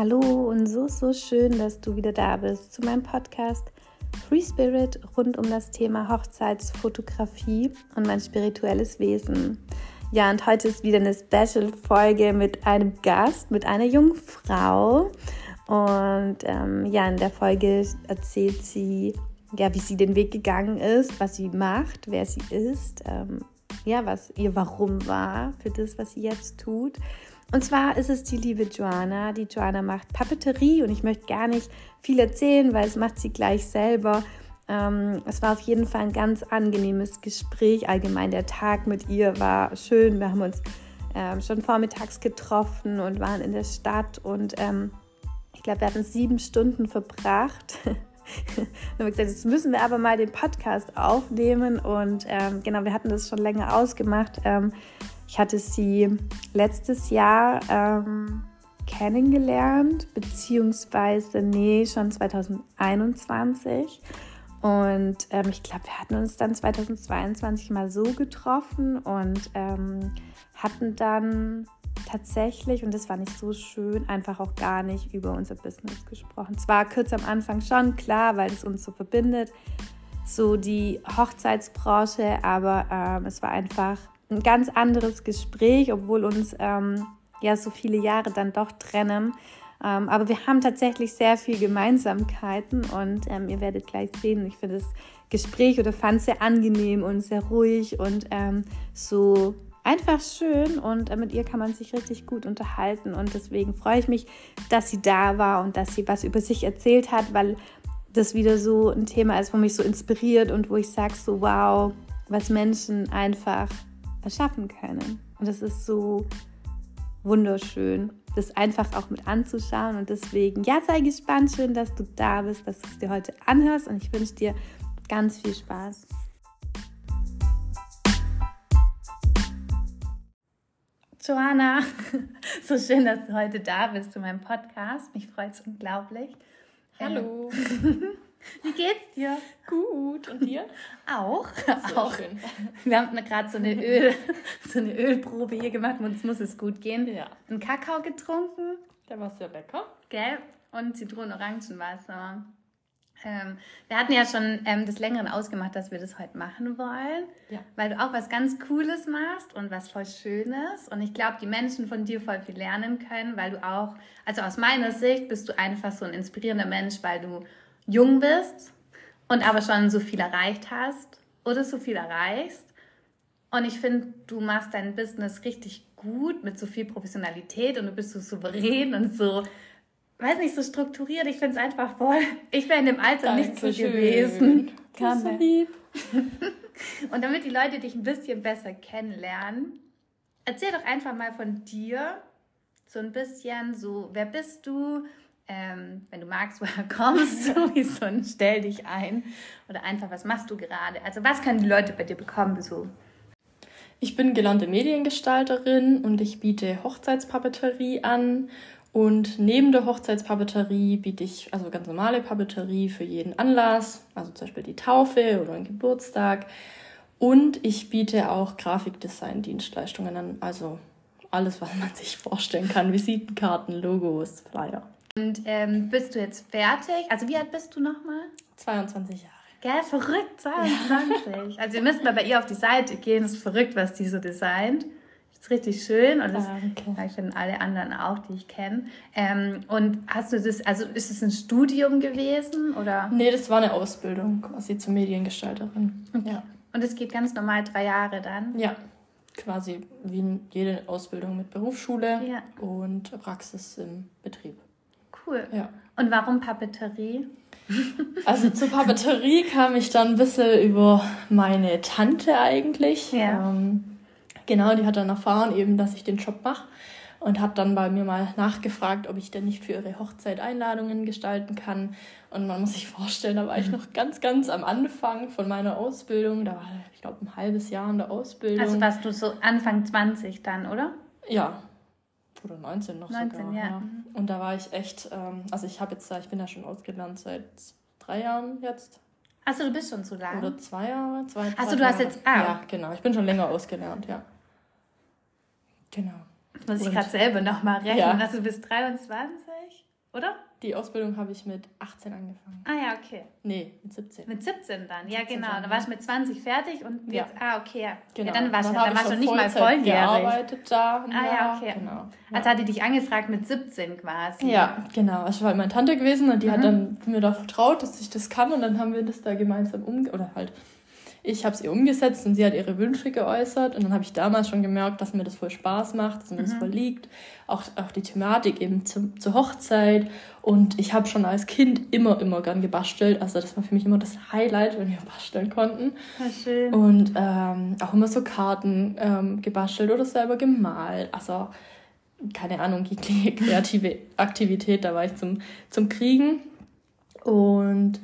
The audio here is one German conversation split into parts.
Hallo und so, so schön, dass du wieder da bist zu meinem Podcast Free Spirit rund um das Thema Hochzeitsfotografie und mein spirituelles Wesen. Ja, und heute ist wieder eine Special-Folge mit einem Gast, mit einer jungen Frau. Und ähm, ja, in der Folge erzählt sie, ja, wie sie den Weg gegangen ist, was sie macht, wer sie ist, ähm, ja, was ihr Warum war für das, was sie jetzt tut. Und zwar ist es die liebe Joanna. Die Joanna macht Papeterie und ich möchte gar nicht viel erzählen, weil es macht sie gleich selber. Ähm, es war auf jeden Fall ein ganz angenehmes Gespräch. Allgemein der Tag mit ihr war schön. Wir haben uns ähm, schon vormittags getroffen und waren in der Stadt und ähm, ich glaube, wir hatten sieben Stunden verbracht. dann haben wir gesagt, jetzt müssen wir aber mal den Podcast aufnehmen und ähm, genau, wir hatten das schon länger ausgemacht ähm, ich hatte sie letztes Jahr ähm, kennengelernt, beziehungsweise, nee, schon 2021. Und ähm, ich glaube, wir hatten uns dann 2022 mal so getroffen und ähm, hatten dann tatsächlich, und das war nicht so schön, einfach auch gar nicht über unser Business gesprochen. Zwar kurz am Anfang schon, klar, weil es uns so verbindet, so die Hochzeitsbranche, aber ähm, es war einfach ein ganz anderes Gespräch, obwohl uns ähm, ja so viele Jahre dann doch trennen. Ähm, aber wir haben tatsächlich sehr viel Gemeinsamkeiten und ähm, ihr werdet gleich sehen, ich finde das Gespräch oder fand es sehr angenehm und sehr ruhig und ähm, so einfach schön und äh, mit ihr kann man sich richtig gut unterhalten und deswegen freue ich mich, dass sie da war und dass sie was über sich erzählt hat, weil das wieder so ein Thema ist, wo mich so inspiriert und wo ich sage so wow, was Menschen einfach erschaffen können. Und das ist so wunderschön, das einfach auch mit anzuschauen. Und deswegen, ja, sei gespannt, schön, dass du da bist, dass du es dir heute anhörst. Und ich wünsche dir ganz viel Spaß. Joanna, so schön, dass du heute da bist zu meinem Podcast. Mich freut es unglaublich. Hallo. Wie geht's dir? Gut. Und dir? Auch. Sehr auch. Schön. Wir haben gerade so eine Öl, so eine Ölprobe hier gemacht. Uns muss es gut gehen. Ja. Einen Kakao getrunken. Der war sehr lecker. Gell? Und Zitronen-Orangenwasser. Ähm, wir hatten ja schon ähm, des Längeren ausgemacht, dass wir das heute machen wollen, ja. weil du auch was ganz Cooles machst und was voll Schönes. Und ich glaube, die Menschen von dir voll viel lernen können, weil du auch, also aus meiner Sicht bist du einfach so ein inspirierender Mensch, weil du jung bist und aber schon so viel erreicht hast oder so viel erreichst. Und ich finde, du machst dein Business richtig gut mit so viel Professionalität und du bist so souverän und so, weiß nicht, so strukturiert. Ich finde es einfach voll. Ich wäre in dem Alter Danke nicht so gewesen. Kann so lieb. und damit die Leute dich ein bisschen besser kennenlernen, erzähl doch einfach mal von dir. So ein bisschen so, wer bist du? Ähm, wenn du magst, woher kommst du, wie Stell dich ein oder einfach, was machst du gerade? Also was können die Leute bei dir bekommen? So? Ich bin gelernte Mediengestalterin und ich biete Hochzeitspapeterie an. Und neben der Hochzeitspapeterie biete ich also ganz normale Papeterie für jeden Anlass, also zum Beispiel die Taufe oder einen Geburtstag. Und ich biete auch Grafikdesign-Dienstleistungen an, also alles, was man sich vorstellen kann: Visitenkarten, Logos, Flyer. Und ähm, bist du jetzt fertig? Also wie alt bist du nochmal? 22 Jahre. Gell, verrückt, 22. Ja. Also ihr müsst mal bei ihr auf die Seite gehen. Es ist verrückt, was die so designt. Das ist richtig schön und das okay. ich finde alle anderen auch, die ich kenne. Ähm, und hast du das, also ist es ein Studium gewesen oder? Nee, das war eine Ausbildung quasi zur Mediengestalterin. Okay. Ja. Und es geht ganz normal drei Jahre dann? Ja, quasi wie jede Ausbildung mit Berufsschule ja. und Praxis im Betrieb cool. Ja. Und warum Papeterie? Also zur Papeterie kam ich dann ein bisschen über meine Tante eigentlich. Ja. Ähm, genau, die hat dann erfahren eben, dass ich den Job mache und hat dann bei mir mal nachgefragt, ob ich denn nicht für ihre Hochzeit Einladungen gestalten kann. Und man muss sich vorstellen, da war ich noch ganz, ganz am Anfang von meiner Ausbildung. Da war ich glaube ein halbes Jahr in der Ausbildung. Also warst du so Anfang 20 dann, oder? Ja, oder 19 noch 19, sogar. Ja. ja. Und da war ich echt, ähm, also ich habe jetzt da, ich bin ja schon ausgelernt seit drei Jahren jetzt. Achso, du bist schon zu lang. Oder zwei Jahre, zwei Achso, du hast jetzt, ah. Ja, genau, ich bin schon länger ausgelernt, ja. Genau. Das muss ich gerade selber nochmal rechnen. Ja. Also du bist 23? oder? Die Ausbildung habe ich mit 18 angefangen. Ah ja, okay. Nee, mit 17. Mit 17 dann, ja genau. Dann warst du mit 20 fertig und jetzt, ja. ah okay, ja. Genau. Ja, dann warst dann du dann warst du nicht mal volljährig. gearbeitet da. Ah ja, okay. Genau. Also hat die dich angefragt mit 17 quasi. Ja, genau. Es war halt meine Tante gewesen und die mhm. hat dann mir da vertraut, dass ich das kann und dann haben wir das da gemeinsam umge... oder halt ich habe es ihr umgesetzt und sie hat ihre Wünsche geäußert. Und dann habe ich damals schon gemerkt, dass mir das voll Spaß macht, dass mir mhm. das voll liegt. Auch, auch die Thematik eben zu, zur Hochzeit. Und ich habe schon als Kind immer, immer gern gebastelt. Also das war für mich immer das Highlight, wenn wir basteln konnten. Ja, schön. Und ähm, auch immer so Karten ähm, gebastelt oder selber gemalt. Also keine Ahnung, jegliche kreative Aktivität, da war ich zum, zum Kriegen. Und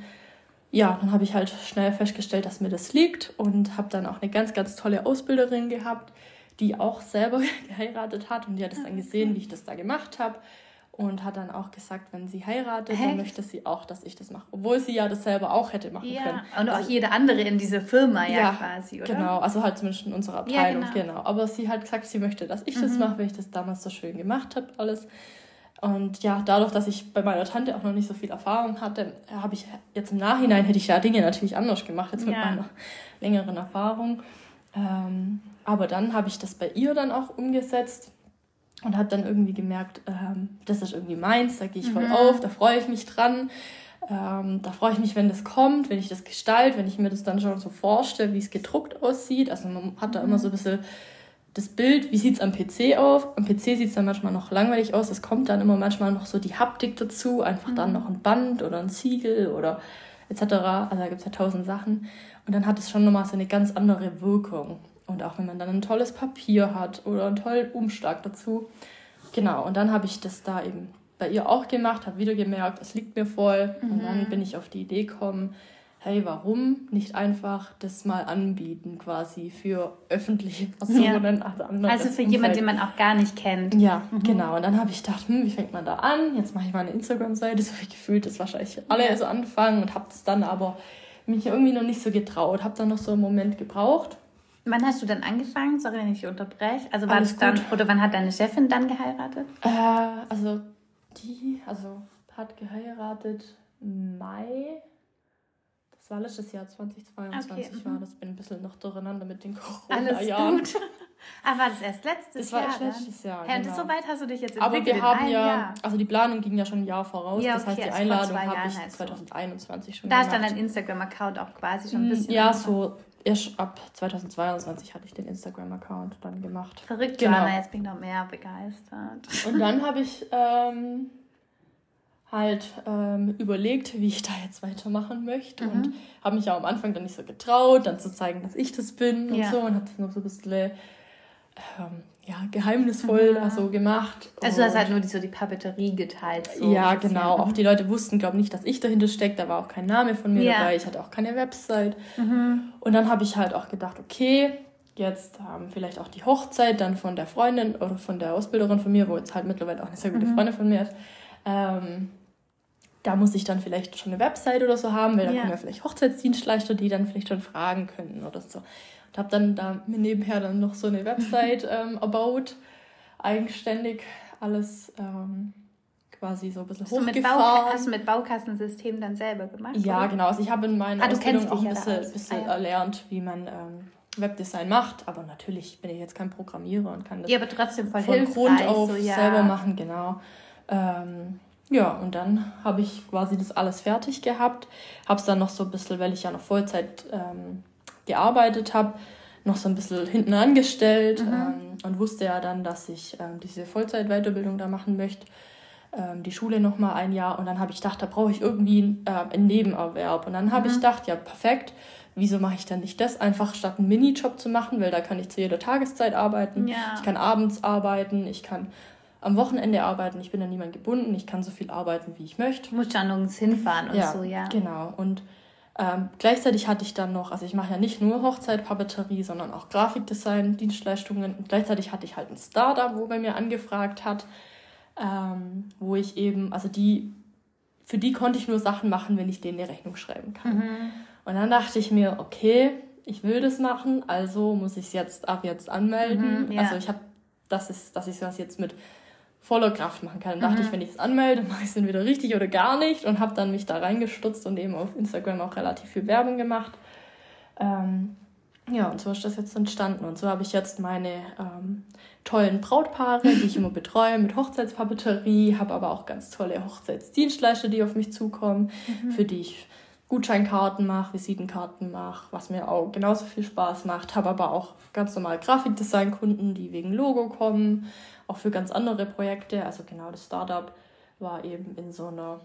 ja, dann habe ich halt schnell festgestellt, dass mir das liegt und habe dann auch eine ganz, ganz tolle Ausbilderin gehabt, die auch selber geheiratet hat und die hat es dann ah, gesehen, wie ich das da gemacht habe und hat dann auch gesagt, wenn sie heiratet, Echt? dann möchte sie auch, dass ich das mache. Obwohl sie ja das selber auch hätte machen ja. können. Und also, auch jede andere in dieser Firma ja, ja, quasi, oder? Genau, also halt zumindest in unserer Abteilung, ja, genau. genau. Aber sie hat gesagt, sie möchte, dass ich mhm. das mache, weil ich das damals so schön gemacht habe, alles. Und ja, dadurch, dass ich bei meiner Tante auch noch nicht so viel Erfahrung hatte, habe ich jetzt im Nachhinein hätte ich ja Dinge natürlich anders gemacht, jetzt mit ja. meiner längeren Erfahrung. Ähm, aber dann habe ich das bei ihr dann auch umgesetzt und habe dann irgendwie gemerkt, ähm, das ist irgendwie meins, da gehe ich voll mhm. auf, da freue ich mich dran. Ähm, da freue ich mich, wenn das kommt, wenn ich das gestalte, wenn ich mir das dann schon so vorstelle, wie es gedruckt aussieht. Also man hat da immer so ein bisschen das Bild, wie sieht es am PC aus? Am PC sieht es dann manchmal noch langweilig aus. Es kommt dann immer manchmal noch so die Haptik dazu, einfach mhm. dann noch ein Band oder ein Ziegel oder etc. Also da gibt es ja tausend Sachen. Und dann hat es schon nochmal so eine ganz andere Wirkung. Und auch wenn man dann ein tolles Papier hat oder einen tollen Umschlag dazu. Genau, und dann habe ich das da eben bei ihr auch gemacht, habe wieder gemerkt, es liegt mir voll. Mhm. Und dann mhm. bin ich auf die Idee gekommen, hey, warum nicht einfach das mal anbieten quasi für öffentliche Personen? Ja. Also, also für jemanden, den man auch gar nicht kennt. Ja, mhm. genau. Und dann habe ich gedacht, hm, wie fängt man da an? Jetzt mache ich mal eine Instagram-Seite, so wie gefühlt das wahrscheinlich alle ja. so anfangen und habe das dann aber mich irgendwie noch nicht so getraut, habe dann noch so einen Moment gebraucht. Wann hast du dann angefangen? Sorry, wenn ich dich unterbreche. Also war das dann, oder wann hat deine Chefin dann geheiratet? Äh, also die, also hat geheiratet Mai das war letztes Jahr 2022 okay. war mhm. das. Bin ein bisschen noch durcheinander mit den Corona-Jahren. Alles gut. Aber war das erst letztes Jahr? Das war erst letztes Jahr, ja, genau. so weit hast du dich jetzt entwickelt Aber wir haben ja, Jahr. also die Planung ging ja schon ein Jahr voraus. Ja, okay, das heißt, die also Einladung habe ich halt 2021 so. schon Da ist dann dein Instagram-Account auch quasi schon ein hm, bisschen Ja, so erst ab 2022 hatte ich den Instagram-Account dann gemacht. Verrückt, genau. Joanna, jetzt bin ich noch mehr begeistert. Und dann habe ich... Ähm, halt ähm, überlegt, wie ich da jetzt weitermachen möchte mhm. und habe mich auch am Anfang dann nicht so getraut, dann zu zeigen, dass ich das bin ja. und so und habe das noch so ein bisschen ähm, ja, geheimnisvoll mhm. also gemacht. Also du hast halt nur die, so die Papeterie geteilt. So ja, genau. Auch die Leute wussten, glaube ich, nicht, dass ich dahinter stecke. Da war auch kein Name von mir ja. dabei. Ich hatte auch keine Website. Mhm. Und dann habe ich halt auch gedacht, okay, jetzt ähm, vielleicht auch die Hochzeit dann von der Freundin oder von der Ausbilderin von mir, wo jetzt halt mittlerweile auch eine sehr gute mhm. Freundin von mir ist. Ähm, da muss ich dann vielleicht schon eine Website oder so haben, weil da ja. kommen ja vielleicht Hochzeitsdienstleister, die dann vielleicht schon fragen können oder so. Und habe dann da mir nebenher dann noch so eine Website ähm, erbaut, eigenständig alles ähm, quasi so ein bisschen hochgefahren. Mit Bau, hast du mit Baukastensystem dann selber gemacht? Ja, oder? genau. Also ich habe in meiner ah, Ausbildung auch ein bisschen, bisschen ah, ja. erlernt, wie man ähm, Webdesign macht, aber natürlich bin ich jetzt kein Programmierer und kann das ja, aber trotzdem voll von Grund auf so, ja. selber machen, genau. Ähm, ja, und dann habe ich quasi das alles fertig gehabt. Habe es dann noch so ein bisschen, weil ich ja noch Vollzeit ähm, gearbeitet habe, noch so ein bisschen hinten angestellt mhm. ähm, und wusste ja dann, dass ich ähm, diese Vollzeit-Weiterbildung da machen möchte. Ähm, die Schule noch mal ein Jahr und dann habe ich gedacht, da brauche ich irgendwie äh, einen Nebenerwerb. Und dann habe mhm. ich gedacht, ja, perfekt, wieso mache ich dann nicht das einfach statt einen Minijob zu machen, weil da kann ich zu jeder Tageszeit arbeiten. Ja. Ich kann abends arbeiten, ich kann am Wochenende arbeiten. Ich bin an niemand gebunden. Ich kann so viel arbeiten, wie ich möchte. Du musst ja nirgends hinfahren und ja, so, ja. Genau. Und ähm, gleichzeitig hatte ich dann noch, also ich mache ja nicht nur Hochzeit, Papeterie, sondern auch Grafikdesign, Dienstleistungen. Und gleichzeitig hatte ich halt ein Startup, wo bei mir angefragt hat, ähm, wo ich eben, also die, für die konnte ich nur Sachen machen, wenn ich denen eine Rechnung schreiben kann. Mhm. Und dann dachte ich mir, okay, ich will das machen, also muss ich es jetzt ab jetzt anmelden. Mhm, ja. Also ich habe, das ist, dass ich das jetzt mit voller Kraft machen kann. Dann dachte ich, wenn ich es anmelde, mache ich es entweder richtig oder gar nicht und habe dann mich da reingestutzt und eben auf Instagram auch relativ viel Werbung gemacht. Ähm, ja, und so ist das jetzt entstanden. Und so habe ich jetzt meine ähm, tollen Brautpaare, die ich immer betreue mit Hochzeitspapeterie, habe aber auch ganz tolle Hochzeitsdienstleister, die auf mich zukommen, mhm. für die ich Gutscheinkarten mache, Visitenkarten mache, was mir auch genauso viel Spaß macht. Habe aber auch ganz normal Grafikdesign-Kunden, die wegen Logo kommen, auch für ganz andere Projekte. Also genau das Startup war eben in so einer,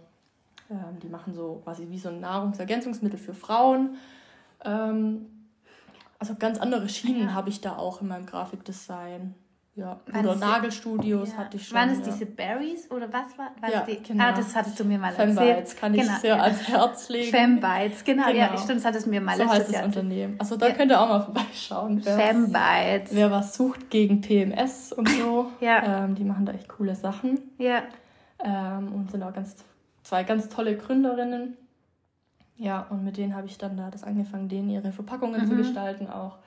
ähm, die machen so quasi wie so ein Nahrungsergänzungsmittel für Frauen. Ähm, also ganz andere Schienen ja. habe ich da auch in meinem Grafikdesign. Ja, waren oder Nagelstudios ja. hatte ich schon. Waren es ja. diese Berries oder was war, war ja, die? Genau. Ah, das hattest du mir mal erzählt. Fembites kann ich genau, sehr ja. ans Herz legen. Fembites, genau, genau. ja, stimmt, das hattest du mir mal so heißt das Jahr Unternehmen. Also da könnt ihr auch mal vorbeischauen. Fembites. Wer was sucht gegen PMS und so, ja. Ähm, die machen da echt coole Sachen. Ja. Ähm, und sind auch ganz, zwei ganz tolle Gründerinnen. Ja, und mit denen habe ich dann da das angefangen, denen ihre Verpackungen mhm. zu gestalten auch.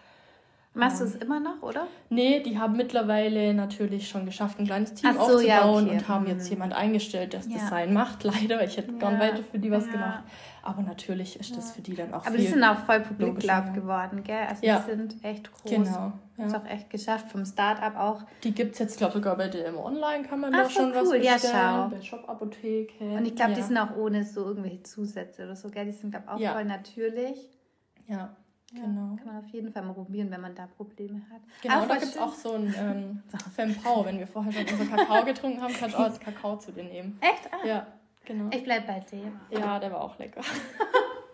Machst du es immer noch, oder? Nee, die haben mittlerweile natürlich schon geschafft, ein kleines Team so, aufzubauen ja, okay. und haben jetzt mhm. jemand eingestellt, der das ja. Design macht. Leider, ich hätte ja. gern weiter für die was gemacht. Aber natürlich ist das für die dann auch Aber die sind auch voll publik geworden, gell? Also die sind echt groß. Genau. Ja. Ist auch echt geschafft, vom Start-up auch. Die gibt es jetzt, glaube ich, sogar bei DM Online kann man Ach, da schon cool. was bestellen. Ja, schau. Bei Shop-Apotheke. Und ich glaube, die sind auch ohne so irgendwelche Zusätze oder so, gell? Die sind, glaube ich, auch voll natürlich. Ja. Genau. kann man auf jeden Fall mal probieren, wenn man da Probleme hat. Genau, Aber da gibt es auch so ein ähm, Fempau. Wenn wir vorher schon unser Kakao getrunken haben, kannst du auch das Kakao zu dir nehmen. Echt? Ah. Ja, genau. Ich bleib bei dem. Ja, der war auch lecker.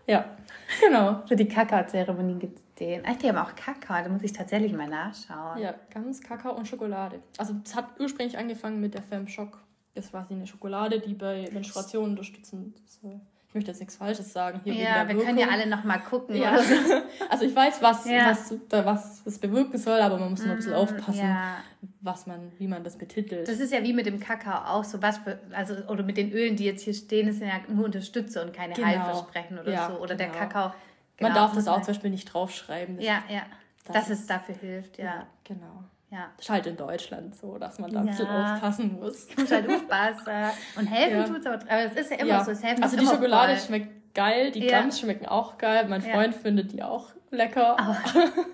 ja, genau. Für die Kakaozeremonie gibt es den. Ach, die haben auch Kakao, da muss ich tatsächlich mal nachschauen. Ja, ganz Kakao und Schokolade. Also es hat ursprünglich angefangen mit der Fem Schock. Das war sie eine Schokolade, die bei Menstruation unterstützend soll ich möchte jetzt nichts Falsches sagen. Hier ja, wir können ja alle nochmal gucken. Ja. So. Also ich weiß, was, ja. was, was es bewirken soll, aber man muss nur ein bisschen mhm, aufpassen, ja. was man, wie man das betitelt. Das ist ja wie mit dem Kakao auch so was für, also oder mit den Ölen, die jetzt hier stehen, das sind ja nur Unterstützer und keine genau. Heilversprechen oder ja, so. Oder genau. der Kakao. Genau, man darf das auch zum Beispiel nicht draufschreiben. ja, ja. Dass das es dafür hilft, ja. Genau. Ja. Das ist halt in Deutschland so, dass man da ja. ein bisschen aufpassen muss. Du musst halt aufpassen. Und helfen ja. tut's, aber, aber es ist ja immer ja. so. Es helfen also die Schokolade voll. schmeckt geil, die ja. Gums schmecken auch geil. Mein Freund findet die auch lecker.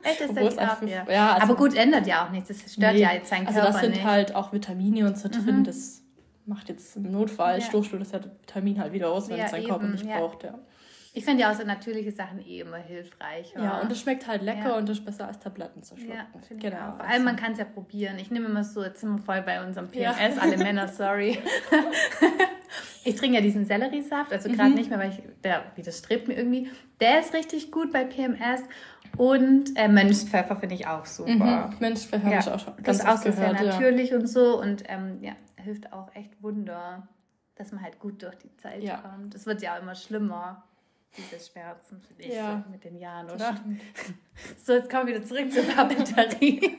Das ist auch, ja. ja also, aber gut, ändert ja auch nichts. Das stört nee, ja jetzt seinen Körper Also das sind nicht. halt auch Vitamine und so drin. Mhm. Das macht jetzt im Notfall, ja. stoßt du das Vitamin halt wieder aus, wenn es dein Körper nicht braucht. Ja. Ich finde ja auch so natürliche Sachen eh immer hilfreich. Ja, und es schmeckt halt lecker ja. und es ist besser als Tabletten zu schlucken. Ja, genau. Vor allem, man kann es ja probieren. Ich nehme immer so, jetzt sind wir voll bei unserem PMS, ja. alle Männer, sorry. ich trinke ja diesen Selleriesaft, also gerade mhm. nicht mehr, weil ich, der widerstrebt mir irgendwie. Der ist richtig gut bei PMS. Und äh, Mönchspfeffer finde ich auch super. Mhm. Mönchspfeffer ja, habe ich auch schon ganz Das ist auch so gehört, sehr natürlich und so und ähm, ja, hilft auch echt Wunder, dass man halt gut durch die Zeit kommt. Es wird ja auch immer schlimmer diese Schmerzen, finde ich, ja. so mit den Jahren, oder? so, jetzt kommen wir wieder zurück zur Papeterie.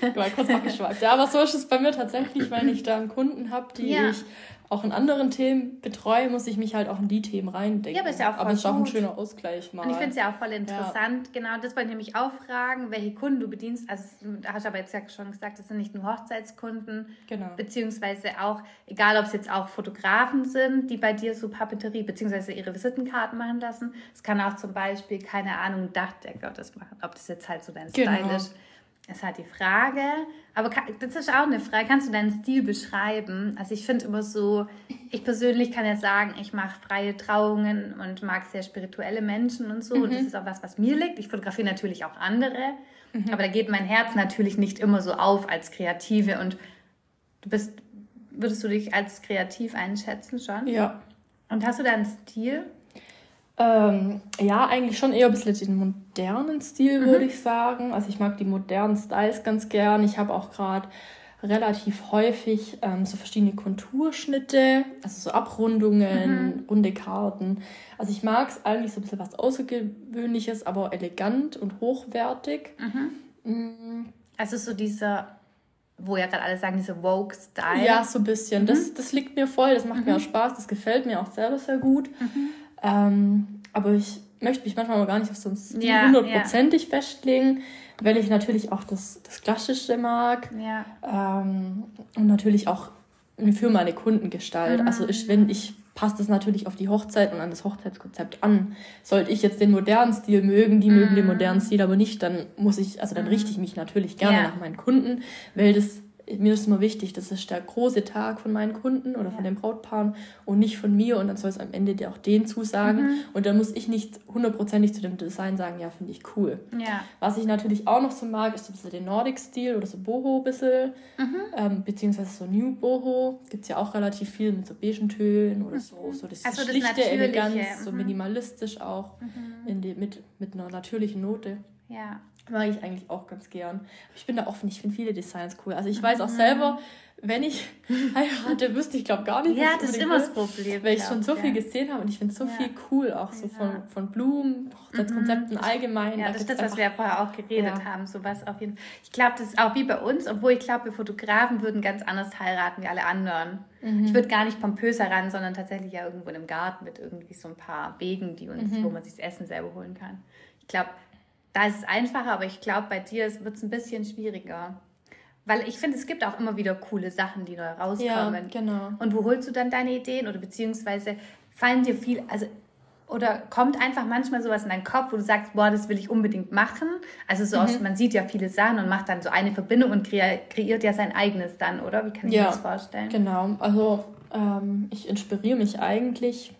Ich war kurz abgeschweift. Ja, aber so ist es bei mir tatsächlich, wenn ich da einen Kunden habe, die ja. ich auch in anderen Themen betreue, muss ich mich halt auch in die Themen reindenken. Ja, aber ist ja auch voll Aber es ist auch ein schöner Ausgleich mal. Und ich finde es ja auch voll interessant. Ja. Genau, das wollte ich nämlich auch fragen, welche Kunden du bedienst. Also, da hast du aber jetzt ja schon gesagt, das sind nicht nur Hochzeitskunden. Genau. Beziehungsweise auch, egal ob es jetzt auch Fotografen sind, die bei dir so Papeterie, beziehungsweise ihre Visitenkarten machen lassen. Es kann auch zum Beispiel, keine Ahnung, Dachdecker das machen. Ob das jetzt halt so dein genau. Style ist ist halt die Frage. Aber das ist auch eine Frage. Kannst du deinen Stil beschreiben? Also ich finde immer so, ich persönlich kann ja sagen, ich mache freie Trauungen und mag sehr spirituelle Menschen und so. Mhm. Und das ist auch was, was mir liegt. Ich fotografiere natürlich auch andere. Mhm. Aber da geht mein Herz natürlich nicht immer so auf als Kreative. Und du bist, würdest du dich als kreativ einschätzen schon? Ja. Und hast du da einen Stil? Ähm, ja, eigentlich schon eher ein bisschen den modernen Stil, mhm. würde ich sagen. Also ich mag die modernen Styles ganz gern. Ich habe auch gerade relativ häufig ähm, so verschiedene Konturschnitte, also so Abrundungen, mhm. runde Karten. Also ich mag es eigentlich so ein bisschen was Außergewöhnliches, aber elegant und hochwertig. Mhm. Mhm. Also so dieser, wo ja gerade alle sagen, dieser Vogue-Style. Ja, so ein bisschen. Das, mhm. das liegt mir voll, das macht mir auch mhm. Spaß, das gefällt mir auch selber sehr gut. Mhm. Ähm, aber ich möchte mich manchmal gar nicht auf so einen Stil hundertprozentig ja, ja. festlegen, weil ich natürlich auch das, das Klassische mag. Ja. Ähm, und natürlich auch für meine Kunden gestalte. Mhm. Also ich, wenn ich passt es natürlich auf die Hochzeit und an das Hochzeitskonzept an. Sollte ich jetzt den modernen Stil mögen, die mm. mögen den mhm. modernen Stil aber nicht, dann muss ich, also dann richte ich mich natürlich gerne yeah. nach meinen Kunden, weil das mir ist immer wichtig, das ist der große Tag von meinen Kunden oder ja. von den Brautpaaren und nicht von mir und dann soll es am Ende dir auch denen zusagen mhm. und dann muss ich nicht hundertprozentig zu dem Design sagen, ja, finde ich cool. Ja. Was ich natürlich auch noch so mag, ist so ein bisschen den Nordic-Stil oder so Boho ein bisschen, mhm. ähm, beziehungsweise so New Boho, gibt es ja auch relativ viel mit so beigen Tönen oder so, so das, also das schlichte Eleganz, mhm. so minimalistisch auch, mhm. in die, mit, mit einer natürlichen Note. Ja. Mag ich eigentlich auch ganz gern. Ich bin da offen, ich finde viele Designs cool. Also ich weiß auch mhm. selber, wenn ich heirate, wüsste ich glaube gar nicht. Ja, das ist immer das Problem. Weil ich schon so ja. viel gesehen habe und ich finde so ja. viel cool, auch so von, von Blumen, Hochzeitskonzepten mhm. allgemein. Ja, das ist das, was wir ja vorher auch geredet ja. haben. Sowas auf jeden Fall. Ich glaube, das ist auch wie bei uns, obwohl ich glaube, wir Fotografen würden ganz anders heiraten wie alle anderen. Mhm. Ich würde gar nicht pompös heran, sondern tatsächlich ja irgendwo in einem Garten mit irgendwie so ein paar Wegen, die uns, mhm. wo man sich das Essen selber holen kann. Ich glaube, da ist es einfacher, aber ich glaube, bei dir wird es ein bisschen schwieriger. Weil ich finde, es gibt auch immer wieder coole Sachen, die neu rauskommen. Ja, genau. Und wo holst du dann deine Ideen? Oder beziehungsweise fallen dir viel, also oder kommt einfach manchmal sowas in deinen Kopf, wo du sagst, boah, das will ich unbedingt machen. Also so mhm. aus, man sieht ja viele Sachen und macht dann so eine Verbindung und kreiert, kreiert ja sein eigenes dann, oder? Wie kann ich ja, mir das vorstellen? Genau, also ähm, ich inspiriere mich eigentlich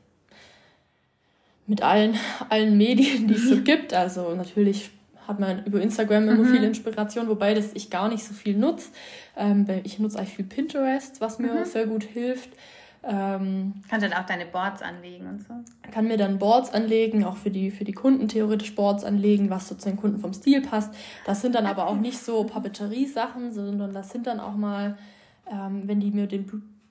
mit allen, allen Medien, die es so mhm. gibt. Also natürlich hat man über Instagram immer mhm. viel Inspiration, wobei das ich gar nicht so viel nutze. Ähm, ich nutze eigentlich viel Pinterest, was mir mhm. sehr gut hilft. Ähm, Kannst dann auch deine Boards anlegen und so? Kann mir dann Boards anlegen, auch für die, für die Kunden theoretisch Boards anlegen, was so zu den Kunden vom Stil passt. Das sind dann aber auch nicht so Papeterie-Sachen, sondern das sind dann auch mal, ähm, wenn die mir den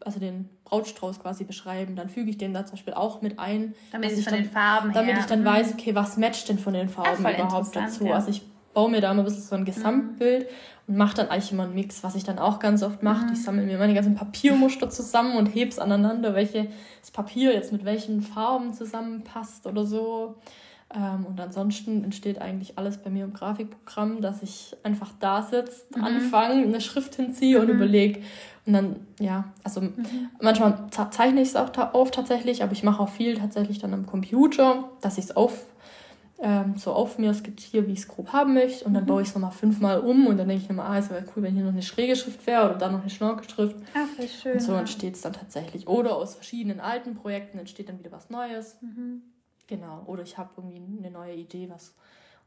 also den Brautstrauß quasi beschreiben, dann füge ich den da zum Beispiel auch mit ein. Damit ich von dann, den Farben Damit her. ich dann mhm. weiß, okay, was matcht denn von den Farben Ach, überhaupt dazu. Ja. Also ich baue mir da immer ein bisschen so ein Gesamtbild mhm. und mache dann eigentlich immer einen Mix, was ich dann auch ganz oft mache. Mhm. Ich sammle mir meine ganzen Papiermuster zusammen und hebe es aneinander, welches Papier jetzt mit welchen Farben zusammenpasst oder so. Ähm, und ansonsten entsteht eigentlich alles bei mir im Grafikprogramm, dass ich einfach da sitze, mhm. anfange, eine Schrift hinziehe mhm. und überlege. Und dann, ja, also mhm. manchmal zeichne ich es auch auf tatsächlich, aber ich mache auch viel tatsächlich dann am Computer, dass ich es auf, ähm, so auf mir skizziere, wie ich es grob haben möchte. Und dann mhm. baue ich es nochmal fünfmal um und dann denke ich nochmal, ah, es wäre cool, wenn hier noch eine schräge Schrift wäre oder da noch eine Schnorkelschrift. Ach, wie schön. Und so entsteht es dann tatsächlich. Oder aus verschiedenen alten Projekten entsteht dann wieder was Neues. Mhm. Genau. Oder ich habe irgendwie eine neue Idee was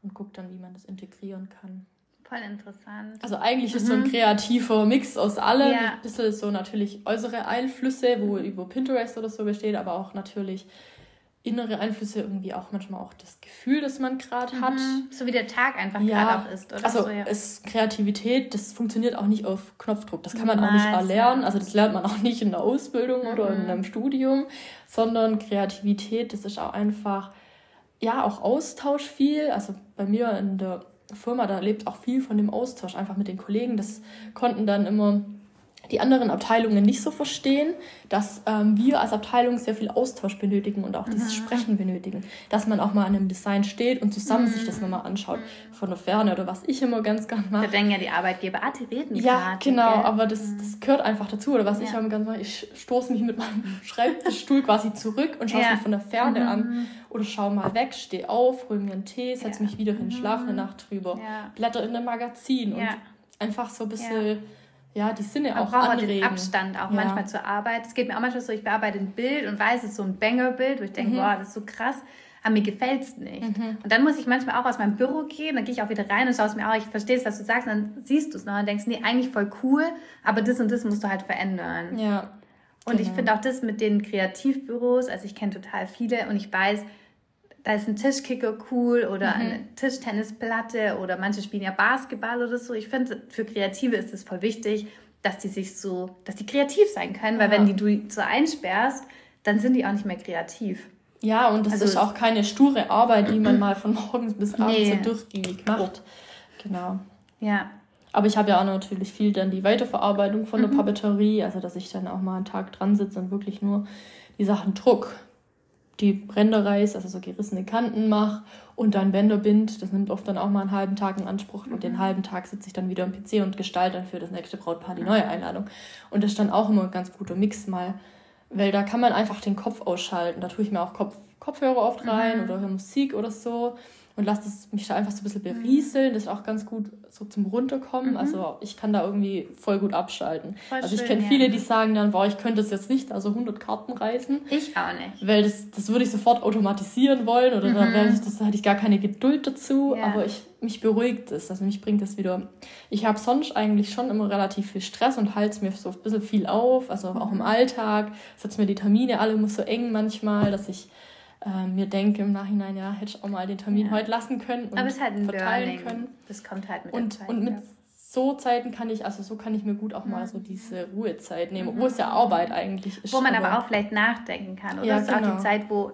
und gucke dann, wie man das integrieren kann. Voll interessant. Also eigentlich mhm. ist so ein mhm. kreativer Mix aus allem. Ja. Ein bisschen so natürlich äußere Einflüsse, wo über Pinterest oder so besteht, aber auch natürlich innere Einflüsse irgendwie auch manchmal auch das Gefühl, das man gerade mhm. hat. So wie der Tag einfach ja. gerade auch ist, oder? Also so, ja. es, Kreativität, das funktioniert auch nicht auf Knopfdruck. Das kann man auch nicht erlernen. Also das lernt man auch nicht in der Ausbildung mhm. oder in mhm. einem Studium, sondern Kreativität, das ist auch einfach, ja, auch Austausch viel. Also bei mir in der Firma, da lebt auch viel von dem Austausch einfach mit den Kollegen. Das konnten dann immer die anderen Abteilungen nicht so verstehen, dass ähm, wir als Abteilung sehr viel Austausch benötigen und auch mhm. dieses Sprechen benötigen. Dass man auch mal an einem Design steht und zusammen mhm. sich das nochmal anschaut von der Ferne oder was ich immer ganz gerne mache. Da denken ja die Arbeitgeber, ah, die reden Ja, grad, genau, gell? aber das, mhm. das gehört einfach dazu. Oder was ja. ich immer ganz mache, ich stoße mich mit meinem Schreibtischstuhl quasi zurück und schaue ja. es mir von der Ferne mhm. an oder schau mal weg, stehe auf, hol mir einen Tee, setze ja. mich wieder hin, schlafe eine mhm. Nacht drüber, blätter in einem Magazin und einfach so ein bisschen ja, die Sinne Man auch braucht anregen. den Abstand auch ja. manchmal zur Arbeit. Es geht mir auch manchmal so, ich bearbeite ein Bild und weiß, es ist so ein Banger-Bild, wo ich denke, mhm. boah, das ist so krass, aber mir gefällt es nicht. Mhm. Und dann muss ich manchmal auch aus meinem Büro gehen, dann gehe ich auch wieder rein und schaue es mir auch, ich verstehe es, was du sagst, und dann siehst du es noch und denkst, nee, eigentlich voll cool, aber das und das musst du halt verändern. Ja. Und genau. ich finde auch das mit den Kreativbüros, also ich kenne total viele und ich weiß, da ist ein Tischkicker cool oder mhm. eine Tischtennisplatte oder manche spielen ja Basketball oder so. Ich finde, für Kreative ist es voll wichtig, dass die sich so, dass die kreativ sein können, weil ja. wenn die du so einsperrst, dann sind die auch nicht mehr kreativ. Ja, und das also ist auch keine sture Arbeit, die man mal von morgens bis abends nee. so durchgängig macht. Genau. Ja. Aber ich habe ja auch natürlich viel dann die Weiterverarbeitung von mhm. der Papeterie, also dass ich dann auch mal einen Tag dran sitze und wirklich nur die Sachen druck die Ränder reiße, also so gerissene Kanten mache und dann Bänder bind. Das nimmt oft dann auch mal einen halben Tag in Anspruch und den mhm. halben Tag sitze ich dann wieder am PC und gestalte dann für das nächste Brautpaar die neue Einladung. Und das ist dann auch immer ein ganz guter Mix mal, weil da kann man einfach den Kopf ausschalten. Da tue ich mir auch Kopf, Kopfhörer oft rein mhm. oder höre Musik oder so und lasse mich da einfach so ein bisschen berieseln. Mhm. Das ist auch ganz gut so zum Runterkommen. Mhm. Also ich kann da irgendwie voll gut abschalten. Voll also ich kenne ja. viele, die sagen dann, boah, ich könnte das jetzt nicht, also 100 Karten reißen. Ich auch nicht. Weil das, das würde ich sofort automatisieren wollen oder mhm. da, ich, das, da hätte ich gar keine Geduld dazu. Ja. Aber ich, mich beruhigt es, also mich bringt das wieder. Ich habe sonst eigentlich schon immer relativ viel Stress und halte mir so ein bisschen viel auf, also auch im mhm. Alltag. Setze mir die Termine alle immer so eng manchmal, dass ich äh, mir denke im Nachhinein, ja, hätte ich auch mal den Termin ja. heute lassen können und Aber es ist halt ein verteilen Learning. können. Das kommt halt mit und, der Zeit. Und mit ja. so Zeiten kann ich, also so kann ich mir gut auch mal so diese Ruhezeit nehmen, wo es ja Arbeit eigentlich ist. Wo man aber, aber auch vielleicht nachdenken kann. Oder ja, ist genau. auch die genau. Zeit, wo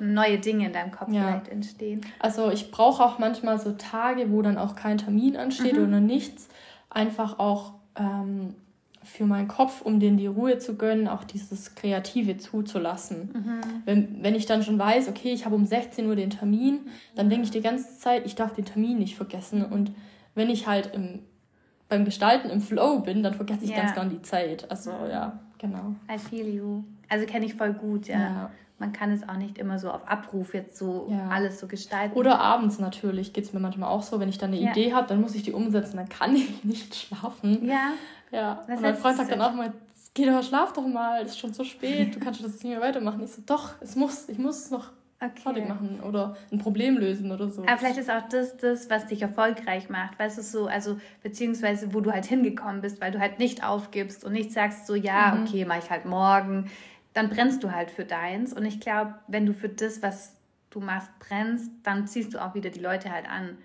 neue Dinge in deinem Kopf ja. vielleicht entstehen. Also ich brauche auch manchmal so Tage, wo dann auch kein Termin ansteht mhm. oder nichts. Einfach auch ähm, für meinen Kopf, um den die Ruhe zu gönnen, auch dieses Kreative zuzulassen. Mhm. Wenn, wenn ich dann schon weiß, okay, ich habe um 16 Uhr den Termin, dann denke ich die ganze Zeit, ich darf den Termin nicht vergessen. Und wenn ich halt im, beim Gestalten im Flow bin, dann vergesse ich yeah. ganz gern die Zeit. Also ja, genau. I feel you. Also kenne ich voll gut, ja. ja. Man kann es auch nicht immer so auf Abruf jetzt so ja. alles so gestalten. Oder abends natürlich geht es mir manchmal auch so, wenn ich dann eine ja. Idee habe, dann muss ich die umsetzen, dann kann ich nicht schlafen. Ja. Ja, Was und mein Freund sagt dann auch mal, geh doch, schlaf doch mal, es ist schon so spät, du kannst das nicht mehr weitermachen. Ich so, doch, es muss, ich muss es noch okay. fertig machen oder ein Problem lösen oder so. Aber vielleicht ist auch das das, was dich erfolgreich macht, weißt du, so, also beziehungsweise wo du halt hingekommen bist, weil du halt nicht aufgibst und nicht sagst so, ja, mhm. okay, mach ich halt morgen, dann brennst du halt für deins und ich glaube, wenn du für das, was du machst, brennst, dann ziehst du auch wieder die Leute halt an.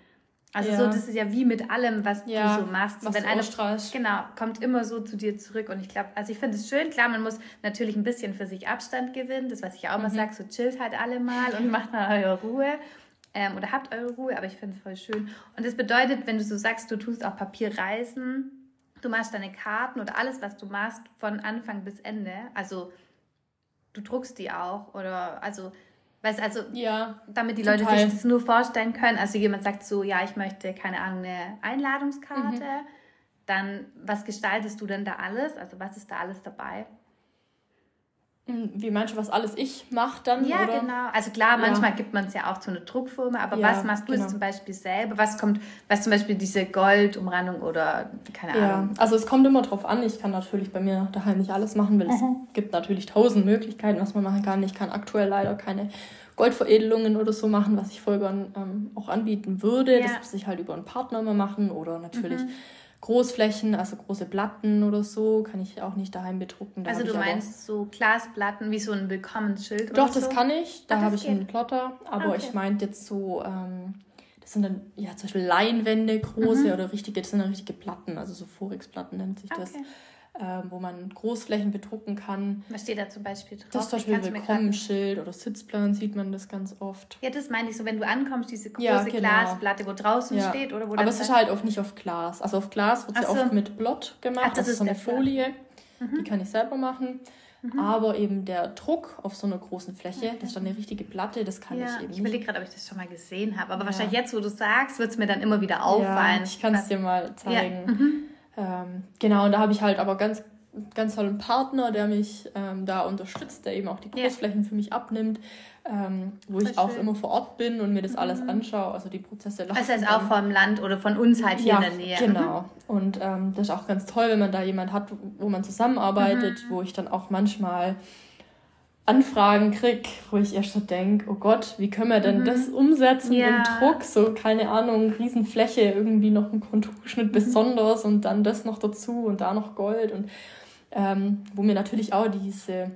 Also ja. so, das ist ja wie mit allem, was ja, du so machst. Was wenn eine genau kommt immer so zu dir zurück und ich glaube, also ich finde es schön. Klar, man muss natürlich ein bisschen für sich Abstand gewinnen. Das was ich auch mhm. mal sage, so chillt halt alle mal und macht mal eure Ruhe ähm, oder habt eure Ruhe. Aber ich finde es voll schön. Und das bedeutet, wenn du so sagst, du tust auch Papier reißen, du machst deine Karten oder alles, was du machst, von Anfang bis Ende. Also du druckst die auch oder also Weißt also, ja, damit die Leute sich das nur vorstellen können. Also jemand sagt so, ja, ich möchte, keine Ahnung, eine Einladungskarte. Mhm. Dann, was gestaltest du denn da alles? Also was ist da alles dabei? Hm, wie du, was alles ich mache dann? Ja, oder? genau. Also klar, manchmal ja. gibt man es ja auch zu einer Druckfirma, aber ja, was machst du genau. zum Beispiel selber? Was kommt, was zum Beispiel diese Goldumrandung oder keine ja. Ahnung? Also es kommt immer drauf an. Ich kann natürlich bei mir daheim nicht alles machen, weil mhm. es gibt natürlich tausend Möglichkeiten, was man machen kann. Ich kann aktuell leider keine Goldveredelungen oder so machen, was ich voll gern ähm, auch anbieten würde. Das muss ich halt über einen Partner immer machen oder natürlich. Mhm Großflächen, also große Platten oder so, kann ich auch nicht daheim bedrucken. Da also du meinst so Glasplatten wie so ein Willkommensschild oder Doch, das kann ich. Da habe ich einen Plotter. Aber okay. ich meinte jetzt so, ähm, das sind dann ja zum Beispiel Leinwände große mhm. oder richtige, das sind dann richtige Platten, also so Forexplatten nennt sich okay. Äh, wo man Großflächen bedrucken kann. Was steht da zum Beispiel drauf? Das ist zum Beispiel Willkommensschild oder Sitzplan sieht man das ganz oft. Ja, das meine ich so, wenn du ankommst, diese große ja, genau. Glasplatte, wo draußen ja. steht oder wo Aber es ist halt oft nicht auf Glas. Also auf Glas wird es ja oft mit Blott gemacht. Ach, das, das ist so eine Folie. Mhm. Die kann ich selber machen. Mhm. Aber eben der Druck auf so einer großen Fläche, okay. das ist dann eine richtige Platte, das kann ja, ich eben nicht. Ich überlege gerade, ob ich das schon mal gesehen habe. Aber ja. wahrscheinlich jetzt, wo du sagst, wird es mir dann immer wieder auffallen. Ja, ich kann es dir mal zeigen. Mhm. Ähm, genau, und da habe ich halt aber ganz, ganz tollen Partner, der mich ähm, da unterstützt, der eben auch die Großflächen ja. für mich abnimmt, ähm, wo Voll ich auch immer vor Ort bin und mir das alles mhm. anschaue, also die Prozesse laufen. Also ist auch vom Land oder von uns halt hier ja, in der Nähe. genau. Mhm. Und ähm, das ist auch ganz toll, wenn man da jemand hat, wo man zusammenarbeitet, mhm. wo ich dann auch manchmal Anfragen kriege, wo ich erst so denke, oh Gott, wie können wir denn mhm. das umsetzen ja. im Druck? So, keine Ahnung, Riesenfläche, irgendwie noch ein Konturschnitt mhm. besonders und dann das noch dazu und da noch Gold und ähm, wo mir natürlich auch diese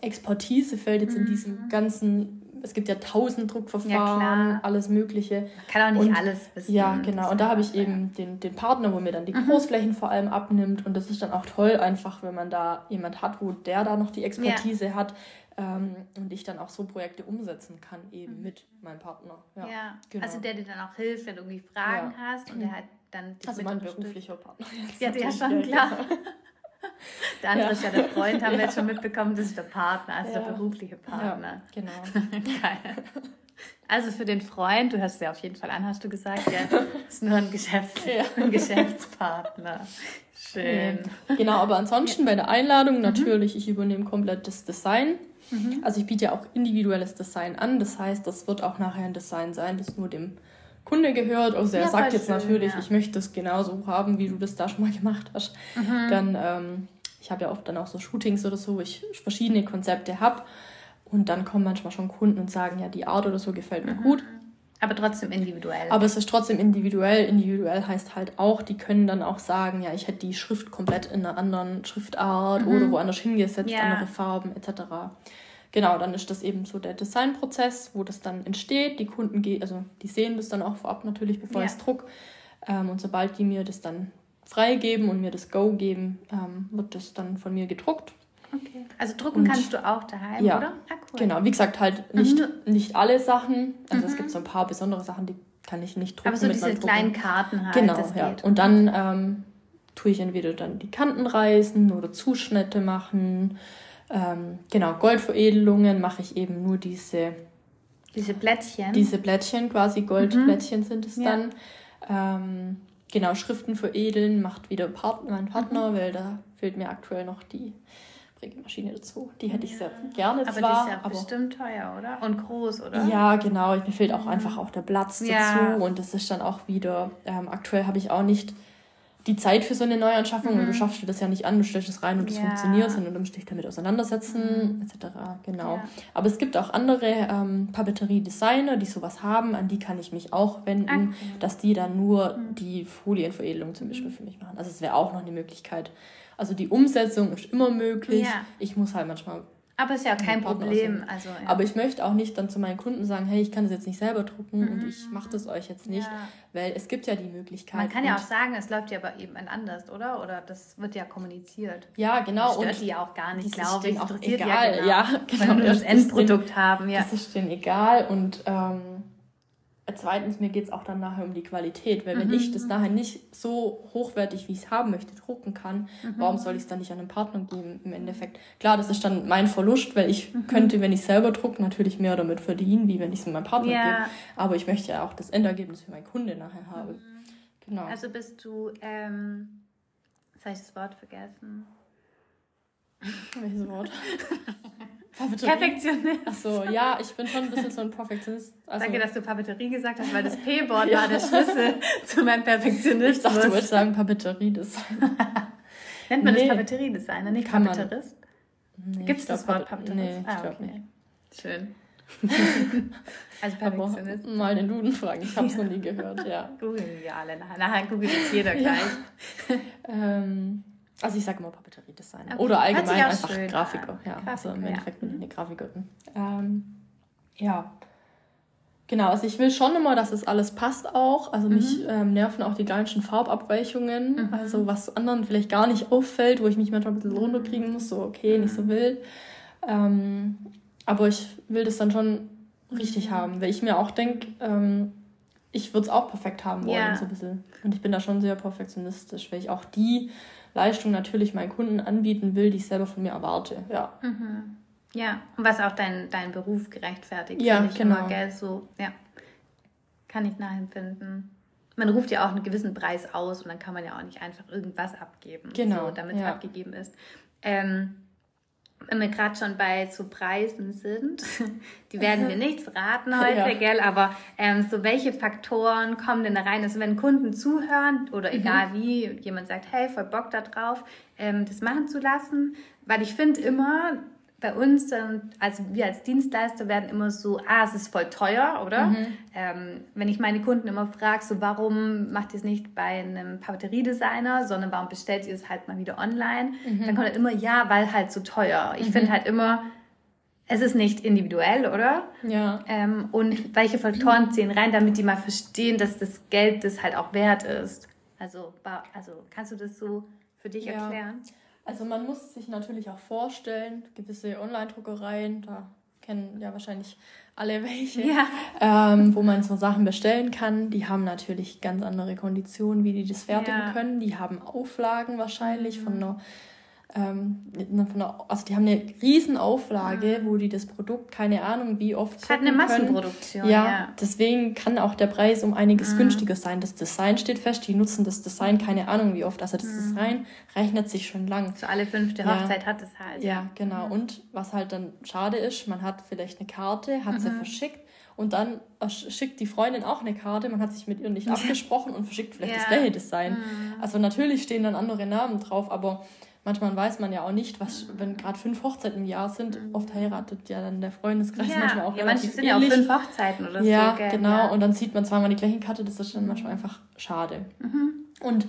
Expertise fällt jetzt mhm. in diesem ganzen, es gibt ja tausend Druckverfahren, ja, alles Mögliche. Man kann auch nicht und, alles wissen. Ja, genau. Und da habe ich eben den, den Partner, wo mir dann die mhm. Großflächen vor allem abnimmt. Und das ist dann auch toll, einfach, wenn man da jemand hat, wo der da noch die Expertise ja. hat. Ähm, und ich dann auch so Projekte umsetzen kann, eben mhm. mit meinem Partner. Ja, ja. Genau. also der dir dann auch hilft, wenn du irgendwie Fragen hast und der halt dann Also mein beruflicher Partner. Jetzt ja, ja, schon, klar. Der andere ja. ist ja der Freund, haben ja. wir jetzt schon mitbekommen, das ist der Partner, also ja. der berufliche Partner. Ja, genau. Geil. Also für den Freund, du hast ja auf jeden Fall an, hast du gesagt, ja, ist nur ein, Geschäfts ein Geschäftspartner. Schön. Genau, aber ansonsten bei der Einladung mhm. natürlich, mhm. ich übernehme komplett das Design. Mhm. Also ich biete ja auch individuelles Design an. Das heißt, das wird auch nachher ein Design sein, das nur dem Kunde gehört. Also er ja, sagt jetzt schön, natürlich, ja. ich möchte das genauso haben, wie du das da schon mal gemacht hast. Mhm. Dann, ähm, ich habe ja oft dann auch so Shootings oder so, wo ich verschiedene Konzepte habe. Und dann kommen manchmal schon Kunden und sagen, ja, die Art oder so gefällt mir mhm. gut. Aber trotzdem individuell. Aber es ist trotzdem individuell. Individuell heißt halt auch, die können dann auch sagen, ja, ich hätte die Schrift komplett in einer anderen Schriftart mhm. oder woanders hingesetzt, ja. andere Farben etc. Genau, dann ist das eben so der Designprozess, wo das dann entsteht. Die Kunden gehen, also die sehen das dann auch vorab natürlich, bevor ja. ich es druck. Ähm, und sobald die mir das dann freigeben und mir das Go geben, ähm, wird das dann von mir gedruckt. Okay. Also drucken und, kannst du auch daheim, ja, oder? Ah, cool. Genau, wie gesagt, halt nicht, mhm. nicht alle Sachen. Also mhm. es gibt so ein paar besondere Sachen, die kann ich nicht drucken. Aber so diese kleinen Karten halt. Genau, ja. Geht. Und dann ähm, tue ich entweder dann die Kanten reißen oder Zuschnitte machen. Ähm, genau, Goldveredelungen mache ich eben nur diese. Diese Blättchen. Diese Blättchen, quasi Goldblättchen mhm. sind es ja. dann. Ähm, genau, Schriften veredeln macht wieder Part mein Partner, mhm. weil da fehlt mir aktuell noch die Prägemaschine dazu. Die hätte ich sehr gerne aber zwar. Aber die ist ja aber bestimmt teuer, oder? Und groß, oder? Ja, genau. Mir fehlt auch mhm. einfach auch der Platz ja. dazu. Und das ist dann auch wieder, ähm, aktuell habe ich auch nicht die Zeit für so eine Neuanschaffung, mhm. weil du schaffst dir das ja nicht an, du stellst es rein und es ja. funktioniert, sondern du musst dich damit auseinandersetzen, mhm. etc. Genau. Ja. Aber es gibt auch andere ähm, Papeterie-Designer, die sowas haben, an die kann ich mich auch wenden, okay. dass die dann nur mhm. die Folienveredelung zum Beispiel für mich machen. Also es wäre auch noch eine Möglichkeit. Also die Umsetzung ist immer möglich. Ja. Ich muss halt manchmal. Aber ist ja kein Problem. Also, ja. Aber ich möchte auch nicht dann zu meinen Kunden sagen, hey, ich kann das jetzt nicht selber drucken mhm. und ich mache das euch jetzt nicht, ja. weil es gibt ja die Möglichkeit. Man kann ja auch sagen, es läuft ja aber eben anders, oder? Oder das wird ja kommuniziert. Ja, genau. Das stört und die auch gar nicht, glaube ich. auch egal. Ja, genau. Ja, genau. Wenn wir das Endprodukt den, haben, ja. Das ist denen egal und ähm, zweitens, mir geht es auch dann nachher um die Qualität, weil mhm. wenn ich das nachher nicht so hochwertig, wie ich es haben möchte, drucken kann, mhm. warum soll ich es dann nicht an einen Partner geben im Endeffekt? Klar, das ist dann mein Verlust, weil ich mhm. könnte, wenn ich selber drucke, natürlich mehr damit verdienen, wie wenn ich es meinem Partner ja. gebe. Aber ich möchte ja auch das Endergebnis für meinen Kunde nachher haben. Mhm. Genau. Also bist du, ähm, jetzt habe ich das Wort vergessen. Welches Wort? Perfektionist. Achso, ja, ich bin schon ein bisschen so ein Perfektionist. Also, Danke, dass du Papeterie gesagt hast, weil das P-Wort ja. war der Schlüssel zu meinem Perfektionismus. Ich dachte, du wolltest sagen Papeteriedesign. Nennt man nee. das Papeteriedesigner, nicht Kann Papeterist? Nee, Gibt es das Wort Papeterist? Nee, ich ah, glaube okay. nicht. Schön. also Perfektionist. mal den Duden fragen, ich habe es noch nie gehört, ja. Googeln wir alle nachher. Nachher googelt es jeder gleich. ähm, also ich sage immer Papeteriedesigner. Okay. Oder allgemein einfach Grafiker. Ja, Grafiker, also im Endeffekt bin ich eine Grafikerin. Ähm, ja. Genau, also ich will schon immer, dass es alles passt auch. Also mhm. mich ähm, nerven auch die kleinsten Farbabweichungen. Mhm. Also was anderen vielleicht gar nicht auffällt, wo ich mich manchmal ein bisschen runterkriegen muss, so okay, nicht so mhm. wild. Ähm, aber ich will das dann schon richtig mhm. haben, weil ich mir auch denke, ähm, ich würde es auch perfekt haben wollen, ja. so ein bisschen. Und ich bin da schon sehr perfektionistisch, weil ich auch die Leistung natürlich meinen Kunden anbieten will, die ich selber von mir erwarte. Ja. Mhm. Ja, und was auch dein, dein Beruf gerechtfertigt. Ja, ich genau. Immer, gell? So, ja, kann ich nachempfinden. Man ruft ja auch einen gewissen Preis aus und dann kann man ja auch nicht einfach irgendwas abgeben, genau, so, damit es ja. abgegeben ist. Ähm, wenn wir gerade schon bei so Preisen sind, die werden wir nicht verraten heute, ja. gell? Aber ähm, so welche Faktoren kommen denn da rein? Also wenn Kunden zuhören oder mhm. egal wie, jemand sagt, hey, voll Bock da drauf, ähm, das machen zu lassen, weil ich finde immer, bei uns, also wir als Dienstleister werden immer so, ah, es ist voll teuer, oder? Mhm. Ähm, wenn ich meine Kunden immer frage, so warum macht ihr es nicht bei einem Papeteriedesigner, sondern warum bestellt ihr es halt mal wieder online, mhm. dann kommt halt immer, ja, weil halt so teuer. Ich mhm. finde halt immer, es ist nicht individuell, oder? Ja. Ähm, und welche Faktoren zählen rein, damit die mal verstehen, dass das Geld das halt auch wert ist. Also, also kannst du das so für dich ja. erklären? Also man muss sich natürlich auch vorstellen, gewisse Online-Druckereien, da kennen ja wahrscheinlich alle welche, ja. ähm, wo man so Sachen bestellen kann. Die haben natürlich ganz andere Konditionen, wie die das fertigen ja. können. Die haben Auflagen wahrscheinlich mhm. von einer ähm, also die haben eine riesen Auflage, mhm. wo die das Produkt, keine Ahnung, wie oft. Es hat eine Massenproduktion. Ja, ja, deswegen kann auch der Preis um einiges mhm. günstiger sein. Das Design steht fest, die nutzen das Design, keine Ahnung, wie oft. Also das mhm. Design rechnet sich schon lang. So alle fünfte Hochzeit ja. hat es halt. Ja, genau. Mhm. Und was halt dann schade ist, man hat vielleicht eine Karte, hat sie mhm. verschickt und dann schickt die Freundin auch eine Karte, man hat sich mit ihr nicht abgesprochen und verschickt vielleicht ja. das gleiche Design. Mhm. Also natürlich stehen dann andere Namen drauf, aber manchmal weiß man ja auch nicht, was, wenn gerade fünf Hochzeiten im Jahr sind, mhm. oft heiratet ja dann der Freundeskreis ja. manchmal auch ja, relativ sind ähnlich. ja auch fünf Hochzeiten oder so. Ja, gell? genau. Ja. Und dann sieht man zweimal die gleichen Karte, das ist dann manchmal einfach schade. Mhm. Und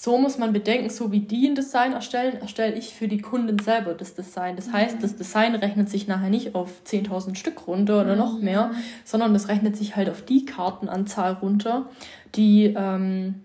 so muss man bedenken, so wie die ein Design erstellen, erstelle ich für die Kunden selber das Design. Das heißt, mhm. das Design rechnet sich nachher nicht auf 10.000 Stück runter oder noch mehr, sondern das rechnet sich halt auf die Kartenanzahl runter, die ähm,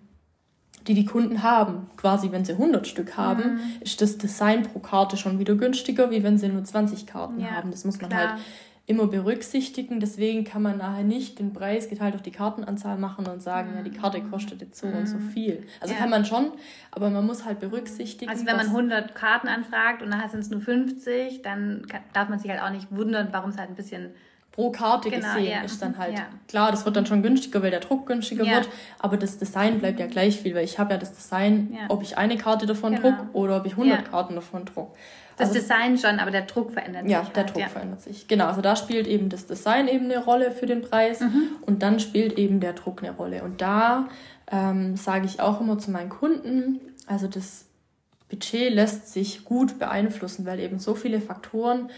die die Kunden haben. Quasi, wenn sie 100 Stück haben, mhm. ist das Design pro Karte schon wieder günstiger, wie wenn sie nur 20 Karten ja, haben. Das muss man klar. halt immer berücksichtigen. Deswegen kann man nachher nicht den Preis geteilt auf die Kartenanzahl machen und sagen, mhm. ja, die Karte mhm. kostet jetzt so mhm. und so mhm. viel. Also ja. kann man schon, aber man muss halt berücksichtigen. Also wenn man 100 Karten anfragt und nachher sind es nur 50, dann darf man sich halt auch nicht wundern, warum es halt ein bisschen pro Karte genau, gesehen ja. ist dann halt ja. klar, das wird dann schon günstiger, weil der Druck günstiger ja. wird, aber das Design bleibt ja gleich viel, weil ich habe ja das Design, ob ich eine Karte davon genau. druck oder ob ich 100 Karten davon druck. Das also, Design schon, aber der Druck verändert sich. Ja, der halt, Druck verändert sich. Genau, also da spielt eben das Design eben eine Rolle für den Preis mhm. und dann spielt eben der Druck eine Rolle. Und da ähm, sage ich auch immer zu meinen Kunden, also das Budget lässt sich gut beeinflussen, weil eben so viele Faktoren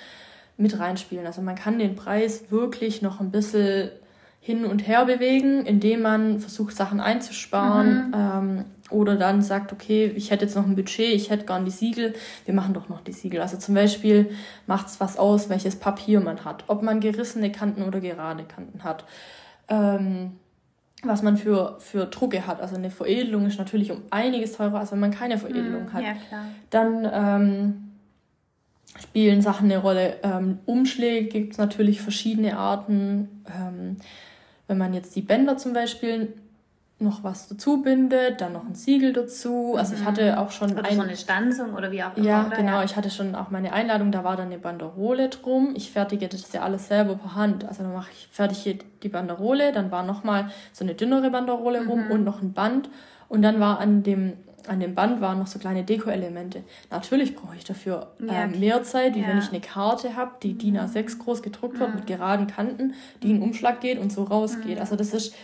mit reinspielen. Also man kann den Preis wirklich noch ein bisschen hin und her bewegen, indem man versucht, Sachen einzusparen mhm. ähm, oder dann sagt, okay, ich hätte jetzt noch ein Budget, ich hätte gern die Siegel, wir machen doch noch die Siegel. Also zum Beispiel macht es was aus, welches Papier man hat, ob man gerissene Kanten oder gerade Kanten hat. Ähm, was man für, für Drucke hat. Also eine Veredelung ist natürlich um einiges teurer, als wenn man keine Veredelung mhm, hat. Ja, klar. Dann ähm, spielen Sachen eine Rolle. Ähm, Umschläge gibt es natürlich verschiedene Arten. Ähm, wenn man jetzt die Bänder zum Beispiel noch was dazu bindet, dann noch ein Siegel dazu. Also ich hatte mhm. auch schon oder ein, so eine Stanzung oder wie auch immer. Ja, oder? genau. Ich hatte schon auch meine Einladung, da war dann eine Banderole drum. Ich fertige das ja alles selber per Hand. Also dann mache ich fertig die Banderole, dann war nochmal so eine dünnere Banderole mhm. rum und noch ein Band. Und dann war an dem an dem Band waren noch so kleine Deko-Elemente. Natürlich brauche ich dafür ähm, mehr Zeit, wie ja. wenn ich eine Karte habe, die DIN A6 groß gedruckt wird, mhm. mit geraden Kanten, die in den Umschlag geht und so rausgeht. Mhm. Also das ist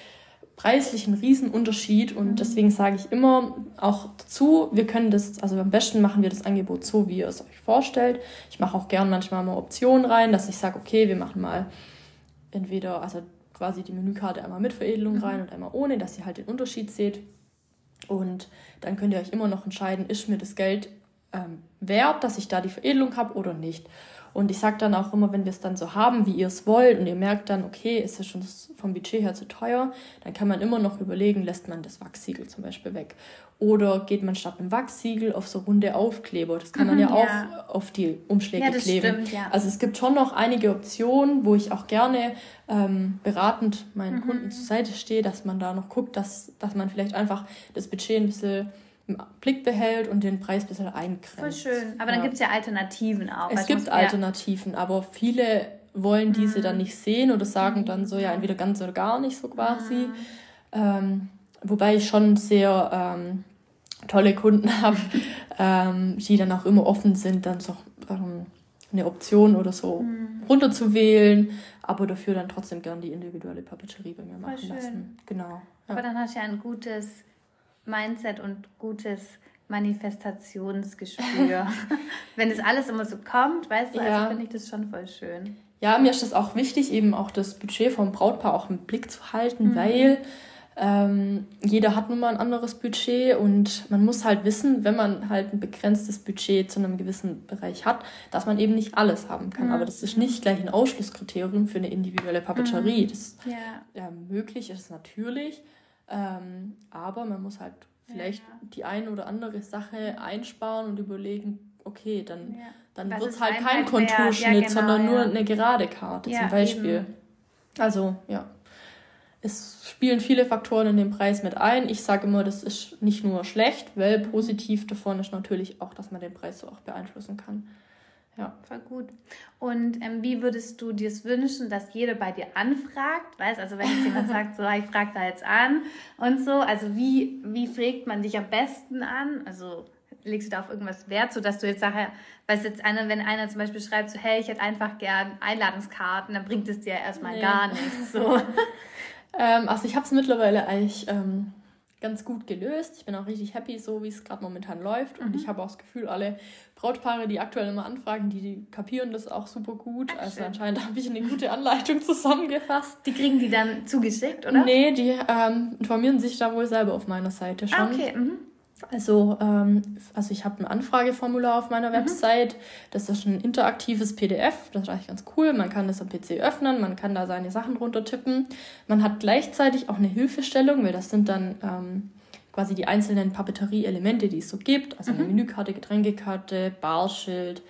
preislich ein Riesenunterschied und mhm. deswegen sage ich immer auch dazu, wir können das, also am besten machen wir das Angebot so, wie ihr es euch vorstellt. Ich mache auch gern manchmal mal Optionen rein, dass ich sage, okay, wir machen mal entweder, also quasi die Menükarte einmal mit Veredelung mhm. rein und einmal ohne, dass ihr halt den Unterschied seht. Und dann könnt ihr euch immer noch entscheiden, ist mir das Geld ähm, wert, dass ich da die Veredelung habe oder nicht. Und ich sage dann auch immer, wenn wir es dann so haben, wie ihr es wollt, und ihr merkt dann, okay, ist es schon vom Budget her zu teuer, dann kann man immer noch überlegen, lässt man das Wachssiegel zum Beispiel weg. Oder geht man statt einem Wachssiegel auf so runde Aufkleber. Das kann man mhm, ja, ja, auch auf die Umschläge ja, kleben. Stimmt, ja. Also es gibt schon noch einige Optionen, wo ich auch gerne ähm, beratend meinen mhm. Kunden zur Seite stehe, dass man da noch guckt, dass, dass man vielleicht einfach das Budget ein bisschen im Blick behält und den Preis ein bisschen eingrenzt. Voll schön. Aber ja. dann gibt es ja Alternativen auch. Es gibt Alternativen, aber viele wollen diese mhm. dann nicht sehen oder sagen dann so, ja, entweder ganz oder gar nicht so quasi. Mhm. Ähm, wobei ich schon sehr ähm, tolle Kunden habe, ähm, die dann auch immer offen sind, dann so ähm, eine Option oder so mhm. runterzuwählen, aber dafür dann trotzdem gern die individuelle Papeterie bei mir machen lassen. Genau. Ja. Aber dann hast du ja ein gutes Mindset und gutes Manifestationsgespür. Wenn es alles immer so kommt, weißt du, also ja. also finde ich das schon voll schön. Ja, mir ist das auch wichtig, eben auch das Budget vom Brautpaar auch im Blick zu halten, mhm. weil ähm, jeder hat nun mal ein anderes Budget und man muss halt wissen, wenn man halt ein begrenztes Budget zu einem gewissen Bereich hat, dass man eben nicht alles haben kann. Mhm. Aber das ist nicht gleich ein Ausschlusskriterium für eine individuelle Papeterie. Mhm. Das ja. ja, möglich ist natürlich, ähm, aber man muss halt vielleicht ja, ja. die eine oder andere Sache einsparen und überlegen, okay, dann, ja. dann wird es halt kein Konturschnitt, genau, sondern nur eine gerade Karte zum Beispiel. Eben. Also, ja. es spielen viele Faktoren in den Preis mit ein. Ich sage immer, das ist nicht nur schlecht, weil positiv davon ist natürlich auch, dass man den Preis so auch beeinflussen kann. Ja. Voll gut. Und ähm, wie würdest du dir es wünschen, dass jeder bei dir anfragt? Weißt also, wenn jetzt jemand sagt, so, ich frage da jetzt an und so, also wie, wie fragt man dich am besten an? Also legst du da auf irgendwas Wert, sodass du jetzt nachher, weißt jetzt einer, wenn einer zum Beispiel schreibt, so, hey, ich hätte einfach gern Einladungskarten, dann bringt es dir erstmal nee. gar nichts. So. ähm, also ich habe es mittlerweile eigentlich ähm, ganz gut gelöst. Ich bin auch richtig happy, so wie es gerade momentan läuft. Und mhm. ich habe auch das Gefühl, alle Brautpaare, die aktuell immer anfragen, die, die kapieren das auch super gut. Ach, also anscheinend habe ich eine gute Anleitung zusammengefasst. Die kriegen die dann zugeschickt, oder? Nee, die ähm, informieren sich da wohl selber auf meiner Seite schon. Ah, okay. Mhm. Also, ähm, also ich habe ein Anfrageformular auf meiner mhm. Website. Das ist ein interaktives PDF. Das ist eigentlich ganz cool. Man kann das am PC öffnen, man kann da seine Sachen runter tippen. Man hat gleichzeitig auch eine Hilfestellung, weil das sind dann ähm, quasi die einzelnen Papeterie-Elemente, die es so gibt. Also eine mhm. Menükarte, Getränkekarte, Barschild,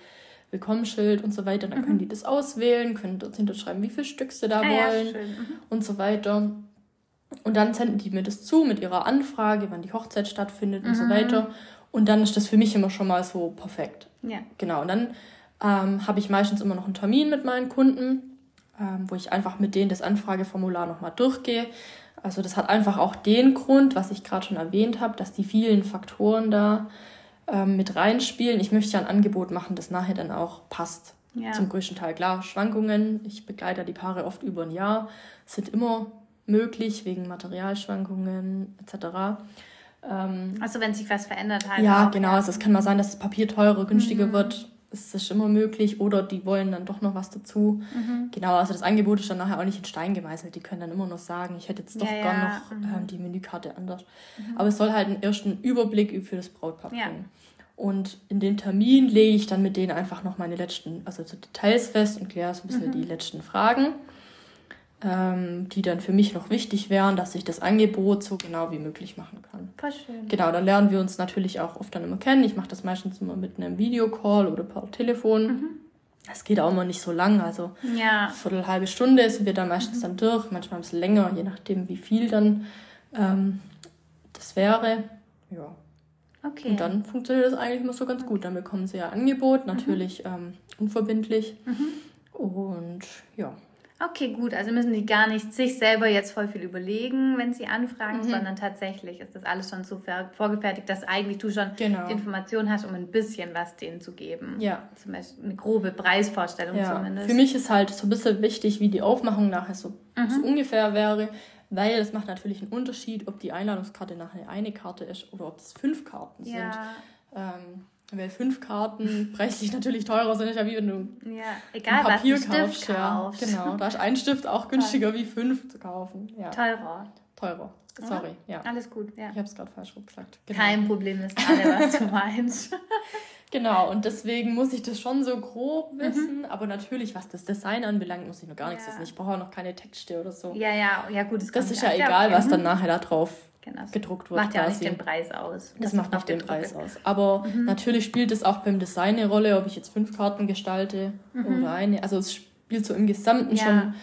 Willkommensschild und so weiter. Dann mhm. können die das auswählen, können dort hinterschreiben, wie viele Stück sie da ah, wollen ja, mhm. und so weiter. Und dann senden die mir das zu mit ihrer Anfrage, wann die Hochzeit stattfindet und so mhm. weiter. Und dann ist das für mich immer schon mal so perfekt. Ja. Genau. Und dann ähm, habe ich meistens immer noch einen Termin mit meinen Kunden, ähm, wo ich einfach mit denen das Anfrageformular nochmal durchgehe. Also das hat einfach auch den Grund, was ich gerade schon erwähnt habe, dass die vielen Faktoren da ähm, mit reinspielen. Ich möchte ja ein Angebot machen, das nachher dann auch passt. Ja. Zum größten Teil. Klar, Schwankungen, ich begleite die Paare oft über ein Jahr, sind immer möglich wegen Materialschwankungen etc. Ähm, also wenn sich was verändert hat. Ja, genau. Ja. Also es kann mal sein, dass das Papier teurer, günstiger mhm. wird. Es ist immer möglich. Oder die wollen dann doch noch was dazu. Mhm. Genau, also das Angebot ist dann nachher auch nicht in Stein gemeißelt. Die können dann immer noch sagen, ich hätte jetzt doch ja, gern ja. noch mhm. ähm, die Menükarte anders. Mhm. Aber es soll halt einen ersten Überblick für das Brautpaar bringen. Und in den Termin lege ich dann mit denen einfach noch meine letzten, also so Details fest und kläre so ein bisschen mhm. die letzten Fragen ähm, die dann für mich noch wichtig wären, dass ich das Angebot so genau wie möglich machen kann. Voll schön. Genau, dann lernen wir uns natürlich auch oft dann immer kennen. Ich mache das meistens immer mit einem Videocall oder per Telefon. Mhm. Das geht auch immer nicht so lang, also ja. eine Viertel, halbe Stunde sind wir da meistens mhm. dann durch, manchmal ein bisschen länger, je nachdem wie viel dann ähm, das wäre. Ja. Okay. Und dann funktioniert das eigentlich immer so ganz gut. Dann bekommen sie ja Angebot, natürlich mhm. ähm, unverbindlich. Mhm. Und ja. Okay, gut. Also müssen die gar nicht sich selber jetzt voll viel überlegen, wenn sie anfragen, mhm. sondern tatsächlich ist das alles schon so vorgefertigt, dass eigentlich du schon genau. die Information hast, um ein bisschen was denen zu geben. Ja. Zum Beispiel eine grobe Preisvorstellung ja. zumindest. Für mich ist halt so ein bisschen wichtig, wie die Aufmachung nachher so, mhm. so ungefähr wäre, weil es macht natürlich einen Unterschied, ob die Einladungskarte nachher eine Karte ist oder ob es fünf Karten ja. sind. Ähm, weil fünf Karten preislich natürlich teurer sind, ja wie wenn du ja, egal, ein Papier was kaufst. Ja. kaufst. Genau, da ist ein Stift auch günstiger wie fünf zu kaufen. Ja. Teurer. Teurer. Sorry, ja. Alles gut, ja. Ich habe es gerade falsch gesagt. Genau. Kein Problem, ist alle, was du meinst. genau, und deswegen muss ich das schon so grob mhm. wissen. Mhm. Aber natürlich, was das Design anbelangt, muss ich noch gar nichts wissen. Ich brauche auch noch keine Texte oder so. Ja, ja, ja, gut. Das, das ist ja egal, was dann nachher da drauf genau. gedruckt wird. Macht ja quasi. nicht den Preis aus. Das, das macht nicht den Preis aus. Aber mhm. natürlich spielt es auch beim Design eine Rolle, ob ich jetzt fünf Karten gestalte mhm. oder eine. Also es spielt so im Gesamten ja. schon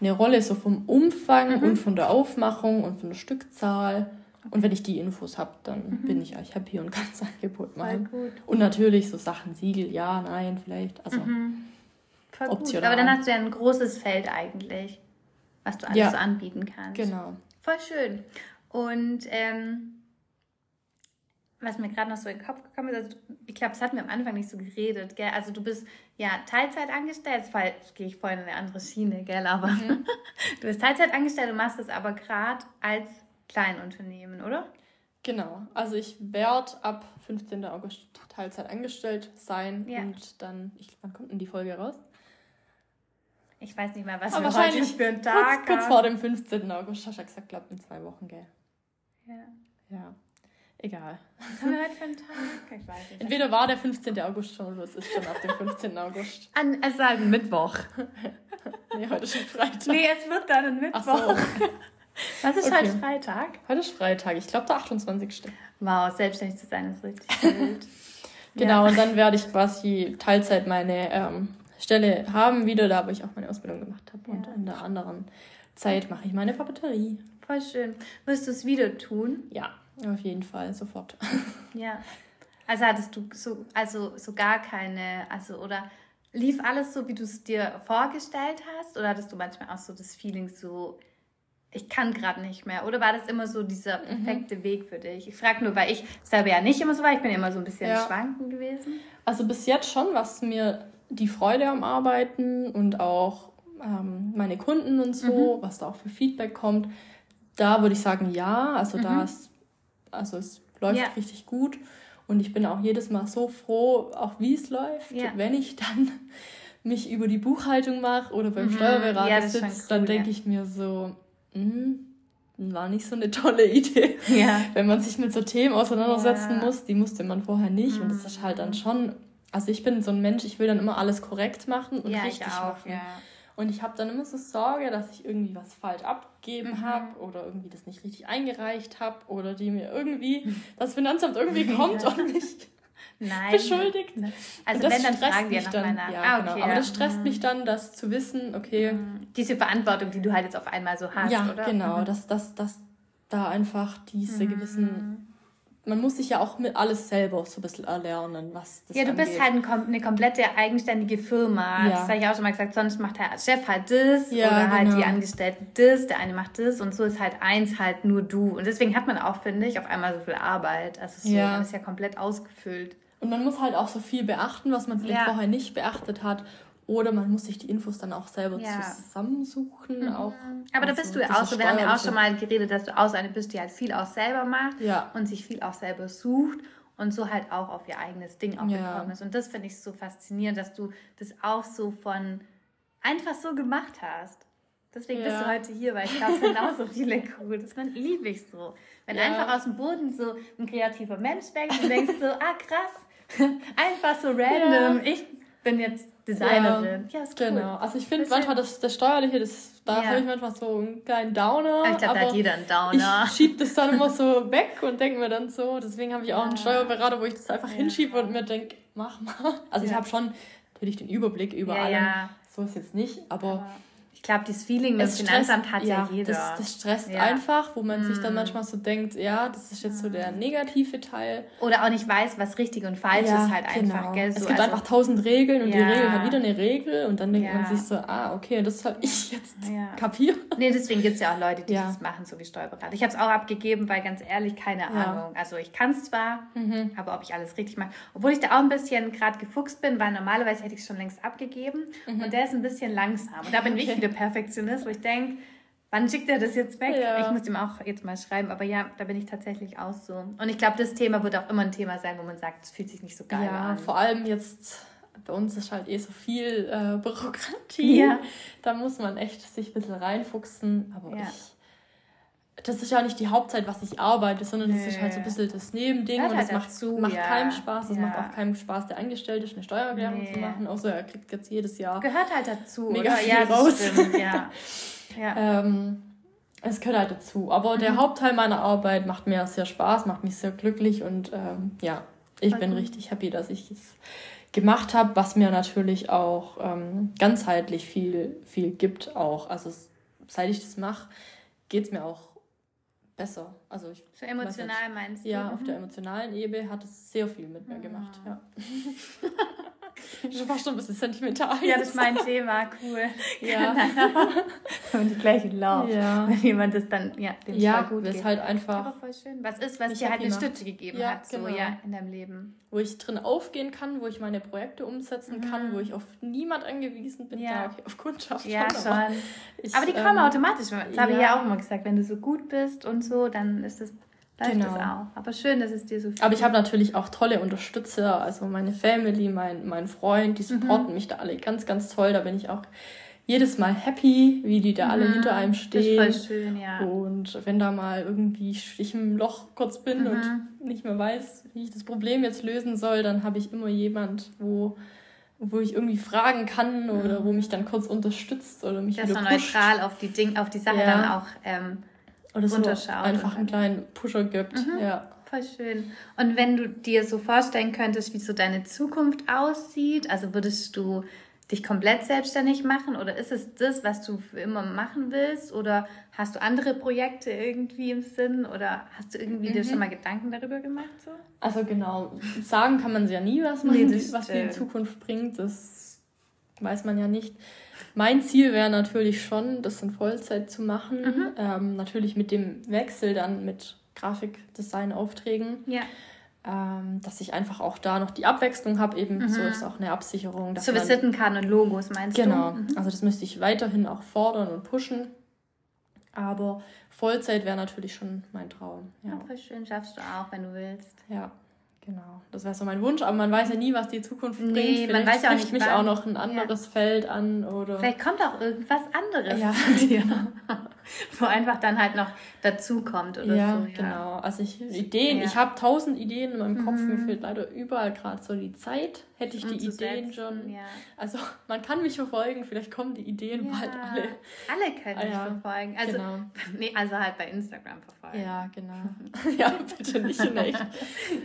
eine Rolle, so vom Umfang mhm. und von der Aufmachung und von der Stückzahl. Und wenn ich die Infos habe, dann mhm. bin ich eigentlich happy und kann das Angebot machen. Und natürlich so Sachen, Siegel, ja, nein, vielleicht. Also mhm. optional. Aber dann hast du ja ein großes Feld eigentlich, was du alles ja. so anbieten kannst. Genau. Voll schön. Und ähm, was mir gerade noch so in den Kopf gekommen ist, also ich glaube, das hatten wir am Anfang nicht so geredet, gell? Also du bist ja Teilzeit angestellt, jetzt gehe ich vorhin in eine andere Schiene, gell? Aber mhm. du bist Teilzeit angestellt und machst es aber gerade als Kleinunternehmen, oder? Genau, also ich werde ab 15. August Teilzeit angestellt sein ja. und dann, ich, wann kommt denn die Folge raus? Ich weiß nicht mehr, was Aber wir heute für einen Tag kurz, kurz vor dem 15. August, hast du gesagt, glaube in zwei Wochen, gell? Ja. Ja. Egal. Was haben wir heute für einen Tag? Ich weiß nicht. Entweder war der 15. August schon oder es ist schon ab dem 15. August. An, es ist halt ein Mittwoch. nee, heute ist schon Freitag. Nee, es wird dann ein Mittwoch. Ach so. Was ist okay. heute Freitag? Heute ist Freitag. Ich glaube, der 28. Wow, selbstständig zu sein ist richtig gut. genau, ja. und dann werde ich quasi Teilzeit meine ähm, Stelle haben wieder, da wo ich auch meine Ausbildung gemacht habe ja. und in der anderen Zeit mache ich meine Papeterie. Voll schön. Wirst du es wieder tun? Ja, auf jeden Fall, sofort. Ja. Also hattest du so, also so gar keine, also oder lief alles so, wie du es dir vorgestellt hast? Oder hattest du manchmal auch so das Feeling so, ich kann gerade nicht mehr? Oder war das immer so dieser Mhm. perfekte Weg für dich? Ich frage nur, weil ich selber ja nicht immer so war. Ich bin immer so ein bisschen Ja. schwanken gewesen. Also bis jetzt schon, was mir die Freude am Arbeiten und auch ähm, meine Kunden und so, was da auch für Feedback kommt, da würde ich sagen ja. Also da ist, also es läuft Ja. richtig gut. Und ich bin auch jedes Mal so froh, auch wie es läuft, Ja. wenn ich dann mich über die Buchhaltung mache oder beim Mhm. Steuerberater Ja, sitze, dann cool, denke ja. ich mir so, "Hm, war nicht so eine tolle Idee. Ja. Wenn man sich mit so Themen auseinandersetzen Ja. Mhm. muss, die musste man vorher nicht. Und das ist halt dann schon, also ich bin so ein Mensch, ich will dann immer alles korrekt machen und richtig auch, machen. Ja. Und ich habe dann immer so Sorge, dass ich irgendwie was falsch abgegeben Mhm. habe oder irgendwie das nicht richtig eingereicht habe oder die mir irgendwie, das Finanzamt irgendwie kommt und mich Nein. beschuldigt. Also und das wenn, dann stresst fragen wir mich nochmal nach. Ja, ah, genau. okay, Aber ja. das stresst mich dann, das zu wissen, okay, Diese Verantwortung, die du halt jetzt auf einmal so hast, ja, oder? genau, Mhm. dass, dass, dass da einfach diese gewissen. Man muss sich ja auch mit alles selber so ein bisschen erlernen, was das Ja, du bist angeht. halt ein, kom- eine komplette eigenständige Firma. Ja. Das habe ich auch schon mal gesagt. Sonst macht der Chef halt das Ja, oder halt genau. die Angestellten das, der eine macht das und so ist halt eins halt nur du. Und deswegen hat man auch, finde ich, auf einmal so viel Arbeit. Also so, Ja. man ist ja komplett ausgefüllt. Und man muss halt auch so viel beachten, was man vielleicht vorher nicht beachtet hat. Oder man muss sich die Infos dann auch selber Ja. zusammensuchen. Auch, Aber da also bist du ja das auch so. Wir haben ja auch schon mal geredet, dass du auch so eine bist, die halt viel auch selber macht Ja. und sich viel auch selber sucht und so halt auch auf ihr eigenes Ding auch Ja. gekommen ist. Und das finde ich so faszinierend, dass du das auch so von einfach so gemacht hast. Deswegen bist du heute hier, weil ich glaube, genauso viele cool. Das liebe ich so. Wenn einfach aus dem Boden so ein kreativer Mensch wächst und denkst so, ah krass, einfach so random. Ich bin jetzt Designerin. Ja, ist cool. Genau. Also ich finde ist manchmal das, das Steuerliche, das, da Ja. habe ich manchmal so einen kleinen Downer. Ich glaube, da aber hat jeder einen Downer. Ich schiebe das dann immer so weg und denke mir dann so, deswegen habe ich auch einen Steuerberater, wo ich das einfach hinschiebe und mir denke, mach mal. Also ich Ja. habe schon natürlich den Überblick über Ja, allem. ja. So ist jetzt nicht, aber Ich glaube, dieses Feeling es Finanzamt hat ja, jeder. Das, das stresst Ja. einfach, wo man sich dann manchmal so denkt, ja, das ist jetzt so der negative Teil. Oder auch nicht weiß, was richtig und falsch ist halt einfach, gell? genau. es So, gibt also- einfach tausend Regeln und die Ja. Regel hat wieder eine Regel und dann denkt Ja. man sich so, ah, okay, das habe ich jetzt Ja. kapiert. Nee, deswegen gibt es ja auch Leute, die Ja. das machen, so wie Steuerberater. Ich habe es auch abgegeben, weil ganz ehrlich, keine Ja. Mhm. Ahnung. Also ich kann es zwar, aber ob ich alles richtig mache. Obwohl ich da auch ein bisschen gerade gefuchst bin, weil normalerweise hätte ich es schon längst abgegeben. Mhm. Und der ist ein bisschen langsam. Und da bin ich wieder Perfektionist, wo ich denke, wann schickt er das jetzt weg? Ja. Ich muss ihm auch jetzt mal schreiben. Aber ja, da bin ich tatsächlich auch so. Und ich glaube, das Thema wird auch immer ein Thema sein, wo man sagt, es fühlt sich nicht so geil Ja, an. vor allem jetzt, bei uns ist halt eh so viel äh, Bürokratie. Ja. Da muss man echt sich ein bisschen reinfuchsen. Aber Ja. ich, das ist ja nicht die Hauptzeit, was ich arbeite, sondern das ist halt so ein bisschen das Nebending. Gehört und halt das macht, dazu, macht ja. keinem Spaß. Es Ja. macht auch keinem Spaß, der Angestellte ist, eine Steuererklärung zu Nee. machen. Außer er kriegt jetzt jedes Jahr. Gehört halt dazu, Mega oder? viel Ja, das raus. stimmt, ja. ja. Ähm, es gehört halt dazu. Aber Mhm. der Hauptteil meiner Arbeit macht mir sehr Spaß, macht mich sehr glücklich und ähm, ja, ich Voll bin richtig happy, dass ich es gemacht habe, was mir natürlich auch ähm, ganzheitlich viel, viel gibt auch. Also seit ich das mache, geht es mir auch besser. Also ich So emotional meinst du? ja, Mhm. auf der emotionalen Ebene hat es sehr viel mit mir gemacht. Ja. Schon fast schon ein bisschen sentimental. Ja, das ist mein Thema, cool. Ja. Und die gleiche Lauf. Ja. Wenn jemand das dann, ja, dem Ja, voll gut das geht. ist halt einfach Aber voll schön. Was ist, was mich dir halt eine. Stütze gegeben Ja, hat, so, genau. ja, in deinem Leben. wo ich drin aufgehen kann, wo ich meine Projekte umsetzen kann, wo ich auf niemand angewiesen bin, Mhm. Ja. da okay, auf Kundschaft Ja, schon. aber ich, Aber die kommen ähm, automatisch. Das habe ich ja auch immer gesagt. Wenn du so gut bist und so, dann ist das, läuft Genau. das auch. Aber schön, dass es dir so viel Aber ich habe natürlich auch tolle Unterstützer, also meine Family, mein, mein Freund, die Mhm. supporten mich da alle ganz, ganz toll. Da bin ich auch jedes Mal happy, wie die da alle hinter einem Mhm. Das ist stehen. voll schön, ja. Und wenn da mal irgendwie ich im Loch kurz bin Mhm. und nicht mehr weiß, wie ich das Problem jetzt lösen soll, dann habe ich immer jemand, wo, wo ich irgendwie fragen kann oder wo mich dann kurz unterstützt oder mich so wieder pusht. neutral auf die, Ding, auf die Sache Ja. dann auch ähm, oder so einfach einen kleinen Pusher gibt. Mhm. Ja. Voll schön. Und wenn du dir so vorstellen könntest, wie so deine Zukunft aussieht, also würdest du dich komplett selbstständig machen oder ist es das, was du für immer machen willst oder hast du andere Projekte irgendwie im Sinn oder hast du irgendwie mhm. dir schon mal Gedanken darüber gemacht? So? Also genau, sagen kann man ja nie, was, man, nee, was die in Zukunft bringt, das weiß man ja nicht. Mein Ziel wäre natürlich schon, das in Vollzeit zu machen, mhm. ähm, natürlich mit dem Wechsel dann mit Grafikdesign-Aufträgen. Ja ähm, dass ich einfach auch da noch die Abwechslung habe. Eben mhm. so ist auch eine Absicherung. Dass so Visitenkarten und Logos meinst genau. du? Genau. Mhm. Also das müsste ich weiterhin auch fordern und pushen. Aber Vollzeit wäre natürlich schon mein Traum. Ja. voll schön. Schaffst du auch, wenn du willst. Ja. Genau, das wäre so mein Wunsch, aber man weiß ja nie, was die Zukunft bringt. Nee, Vielleicht man weiß ja auch nicht, mich wann. auch noch ein anderes ja. Feld an oder. Vielleicht kommt auch irgendwas anderes ja. zu dir. Wo einfach dann halt noch dazu kommt oder ja, so. Ja, genau. Also ich Ideen, ich habe tausend Ideen in meinem Kopf, mhm. mir fehlt leider überall gerade so die Zeit hätte ich die Ideen schon. Ja. Also man kann mich verfolgen, vielleicht kommen die Ideen ja. bald alle. Alle können ah, mich ja. verfolgen. Also, genau. nee, also halt bei Instagram verfolgen. Ja, genau. ja, bitte nicht in echt.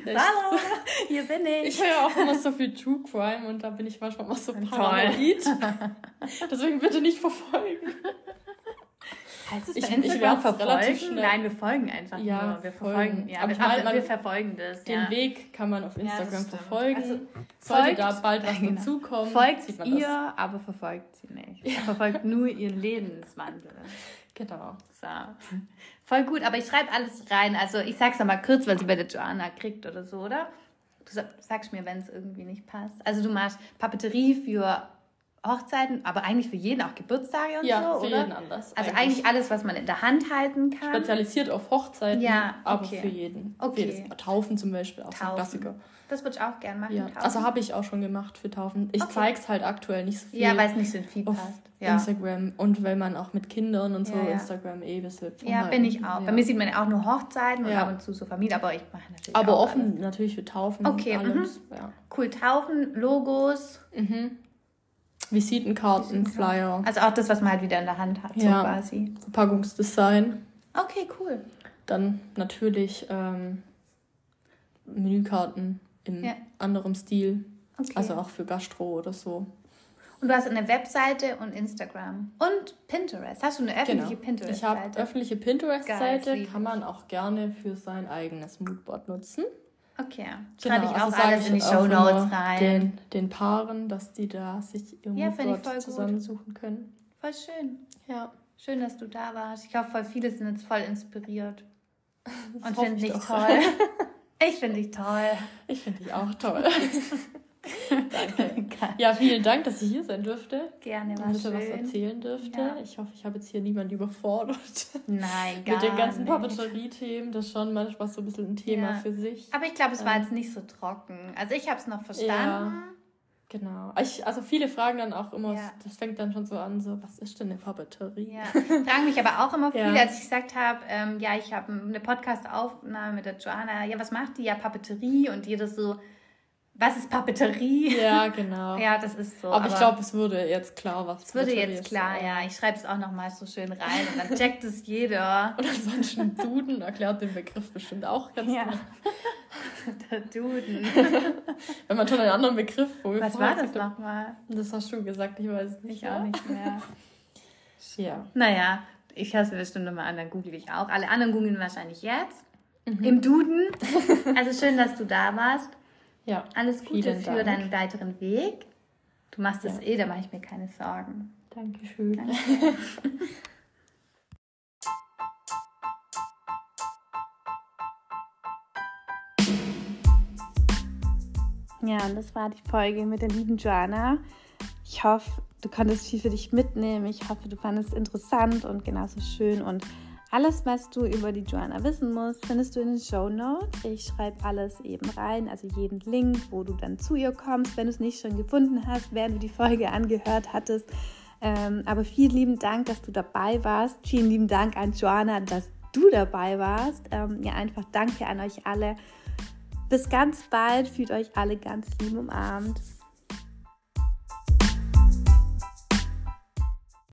Hallo, hier bin ich. Ich höre ja auch immer so viel True Crime und da bin ich manchmal auch so paranoid. Deswegen bitte nicht verfolgen. Heißt es bei ich, Instagram ich verfolgen? Nein, wir folgen einfach ja, nur. Wir verfolgen, ja, aber, ich meine, wir verfolgen das. Den ja. Weg kann man auf Instagram ja, verfolgen. Also, Sollte folgt, da bald was genau. dazukommen, folgt ihr, das. aber verfolgt sie nicht. Ja. Verfolgt nur ihren Lebenswandel. Genau. So. Voll gut, aber ich schreibe alles rein. Also ich sag's nochmal kurz, was sie bei der Joanna kriegt oder so, oder? Du sagst mir, wenn es irgendwie nicht passt. Also du machst Papeterie für Hochzeiten, aber eigentlich für jeden auch Geburtstage und ja, so, für oder? jeden anders. Also eigentlich. eigentlich. alles, was man in der Hand halten kann. Spezialisiert auf Hochzeiten, ja, aber für jeden. Okay. Für Taufen zum Beispiel, auch Taufen. so ein Klassiker. Das würde ich auch gerne machen. Ja. Also habe ich auch schon gemacht für Taufen. Ich okay. zeige es halt aktuell nicht so viel. Ja, weil es nicht so viel auf passt. Ja. Instagram und weil man auch mit Kindern und so ja. Instagram eh ein bisschen Ja, bin ich auch. Bei mir sieht man ja auch nur Hochzeiten und ab und zu so Familie, aber ich mache natürlich Aber offen alles. natürlich für Taufen. Okay, alles. Mhm. Cool, Taufen, Logos. Mhm. Visitenkarten, Flyer. Also auch das, was man halt wieder in der Hand hat, so quasi. Verpackungsdesign. Okay, cool. Dann natürlich ähm, Menükarten in ja. anderem Stil. Okay. Also auch für Gastro oder so. Und du hast eine Webseite und Instagram und Pinterest. Hast du eine öffentliche genau. Pinterest-Seite? Ich habe öffentliche Pinterest-Seite, kann man auch gerne für sein eigenes Moodboard nutzen. Okay. Genau, Schreibe ich auch also alles in die Show Notes rein. Den, den Paaren, dass die da sich ihr ja, zusammensuchen gut. können. Voll schön. Ja. Schön, dass du da warst. Ich glaube, voll viele sind jetzt voll inspiriert. Und finden dich toll. ich finde dich toll. Ich finde dich auch toll. Danke. Ja, vielen Dank, dass ich hier sein durfte. Gerne, war und schön. was erzählen dürfte. Ja. Ich hoffe, ich habe jetzt hier niemanden überfordert. Nein, gar Mit den ganzen Papeterie-Themen. Das ist schon manchmal so ein bisschen ein Thema ja. für sich. Aber ich glaube, es war ähm. jetzt nicht so trocken. Also ich habe es noch verstanden. Ja. Genau. Ich, also viele fragen dann auch immer, ja. das fängt dann schon so an, so, was ist denn eine Papeterie? Ja. Fragen mich aber auch immer viele, ja. als ich gesagt habe, ähm, ja, ich habe eine Podcast-Aufnahme mit der Joanna, ja, was macht die? Ja, Papeterie und jeder so, was ist Papeterie? Ja, genau. ja, das ist so. Aber, aber ich glaube, es würde jetzt klar, was Es würde jetzt klar, ist. ja. Ich schreibe es auch nochmal so schön rein und dann checkt es jeder. Und ansonsten Duden erklärt den Begriff bestimmt auch ganz ja. Der Duden. Wenn man schon einen anderen Begriff wo Was war das nochmal? Das hast du gesagt, ich weiß es nicht. Ich auch nicht mehr. ja. Naja, ich hasse bestimmt nochmal an, dann google ich auch. Alle anderen googeln wahrscheinlich jetzt. Mhm. Im Duden. Also schön, dass du da warst. Ja. Alles Gute für Dank. deinen weiteren Weg. Du machst es ja. eh, da mache ich mir keine Sorgen. Dankeschön. Danke. ja, und das war die Folge mit der lieben Joanna. Ich hoffe, du konntest viel für dich mitnehmen. Ich hoffe, du fandest es interessant und genauso schön und alles, was du über die Joanna wissen musst, findest du in den Show Notes. Ich schreibe alles eben rein, also jeden Link, wo du dann zu ihr kommst, wenn du es nicht schon gefunden hast, während du die Folge angehört hattest. Ähm, aber vielen lieben Dank, dass du dabei warst. Vielen lieben Dank an Joanna, dass du dabei warst. Ähm, ja, einfach danke an euch alle. Bis ganz bald. Fühlt euch alle ganz lieb umarmt.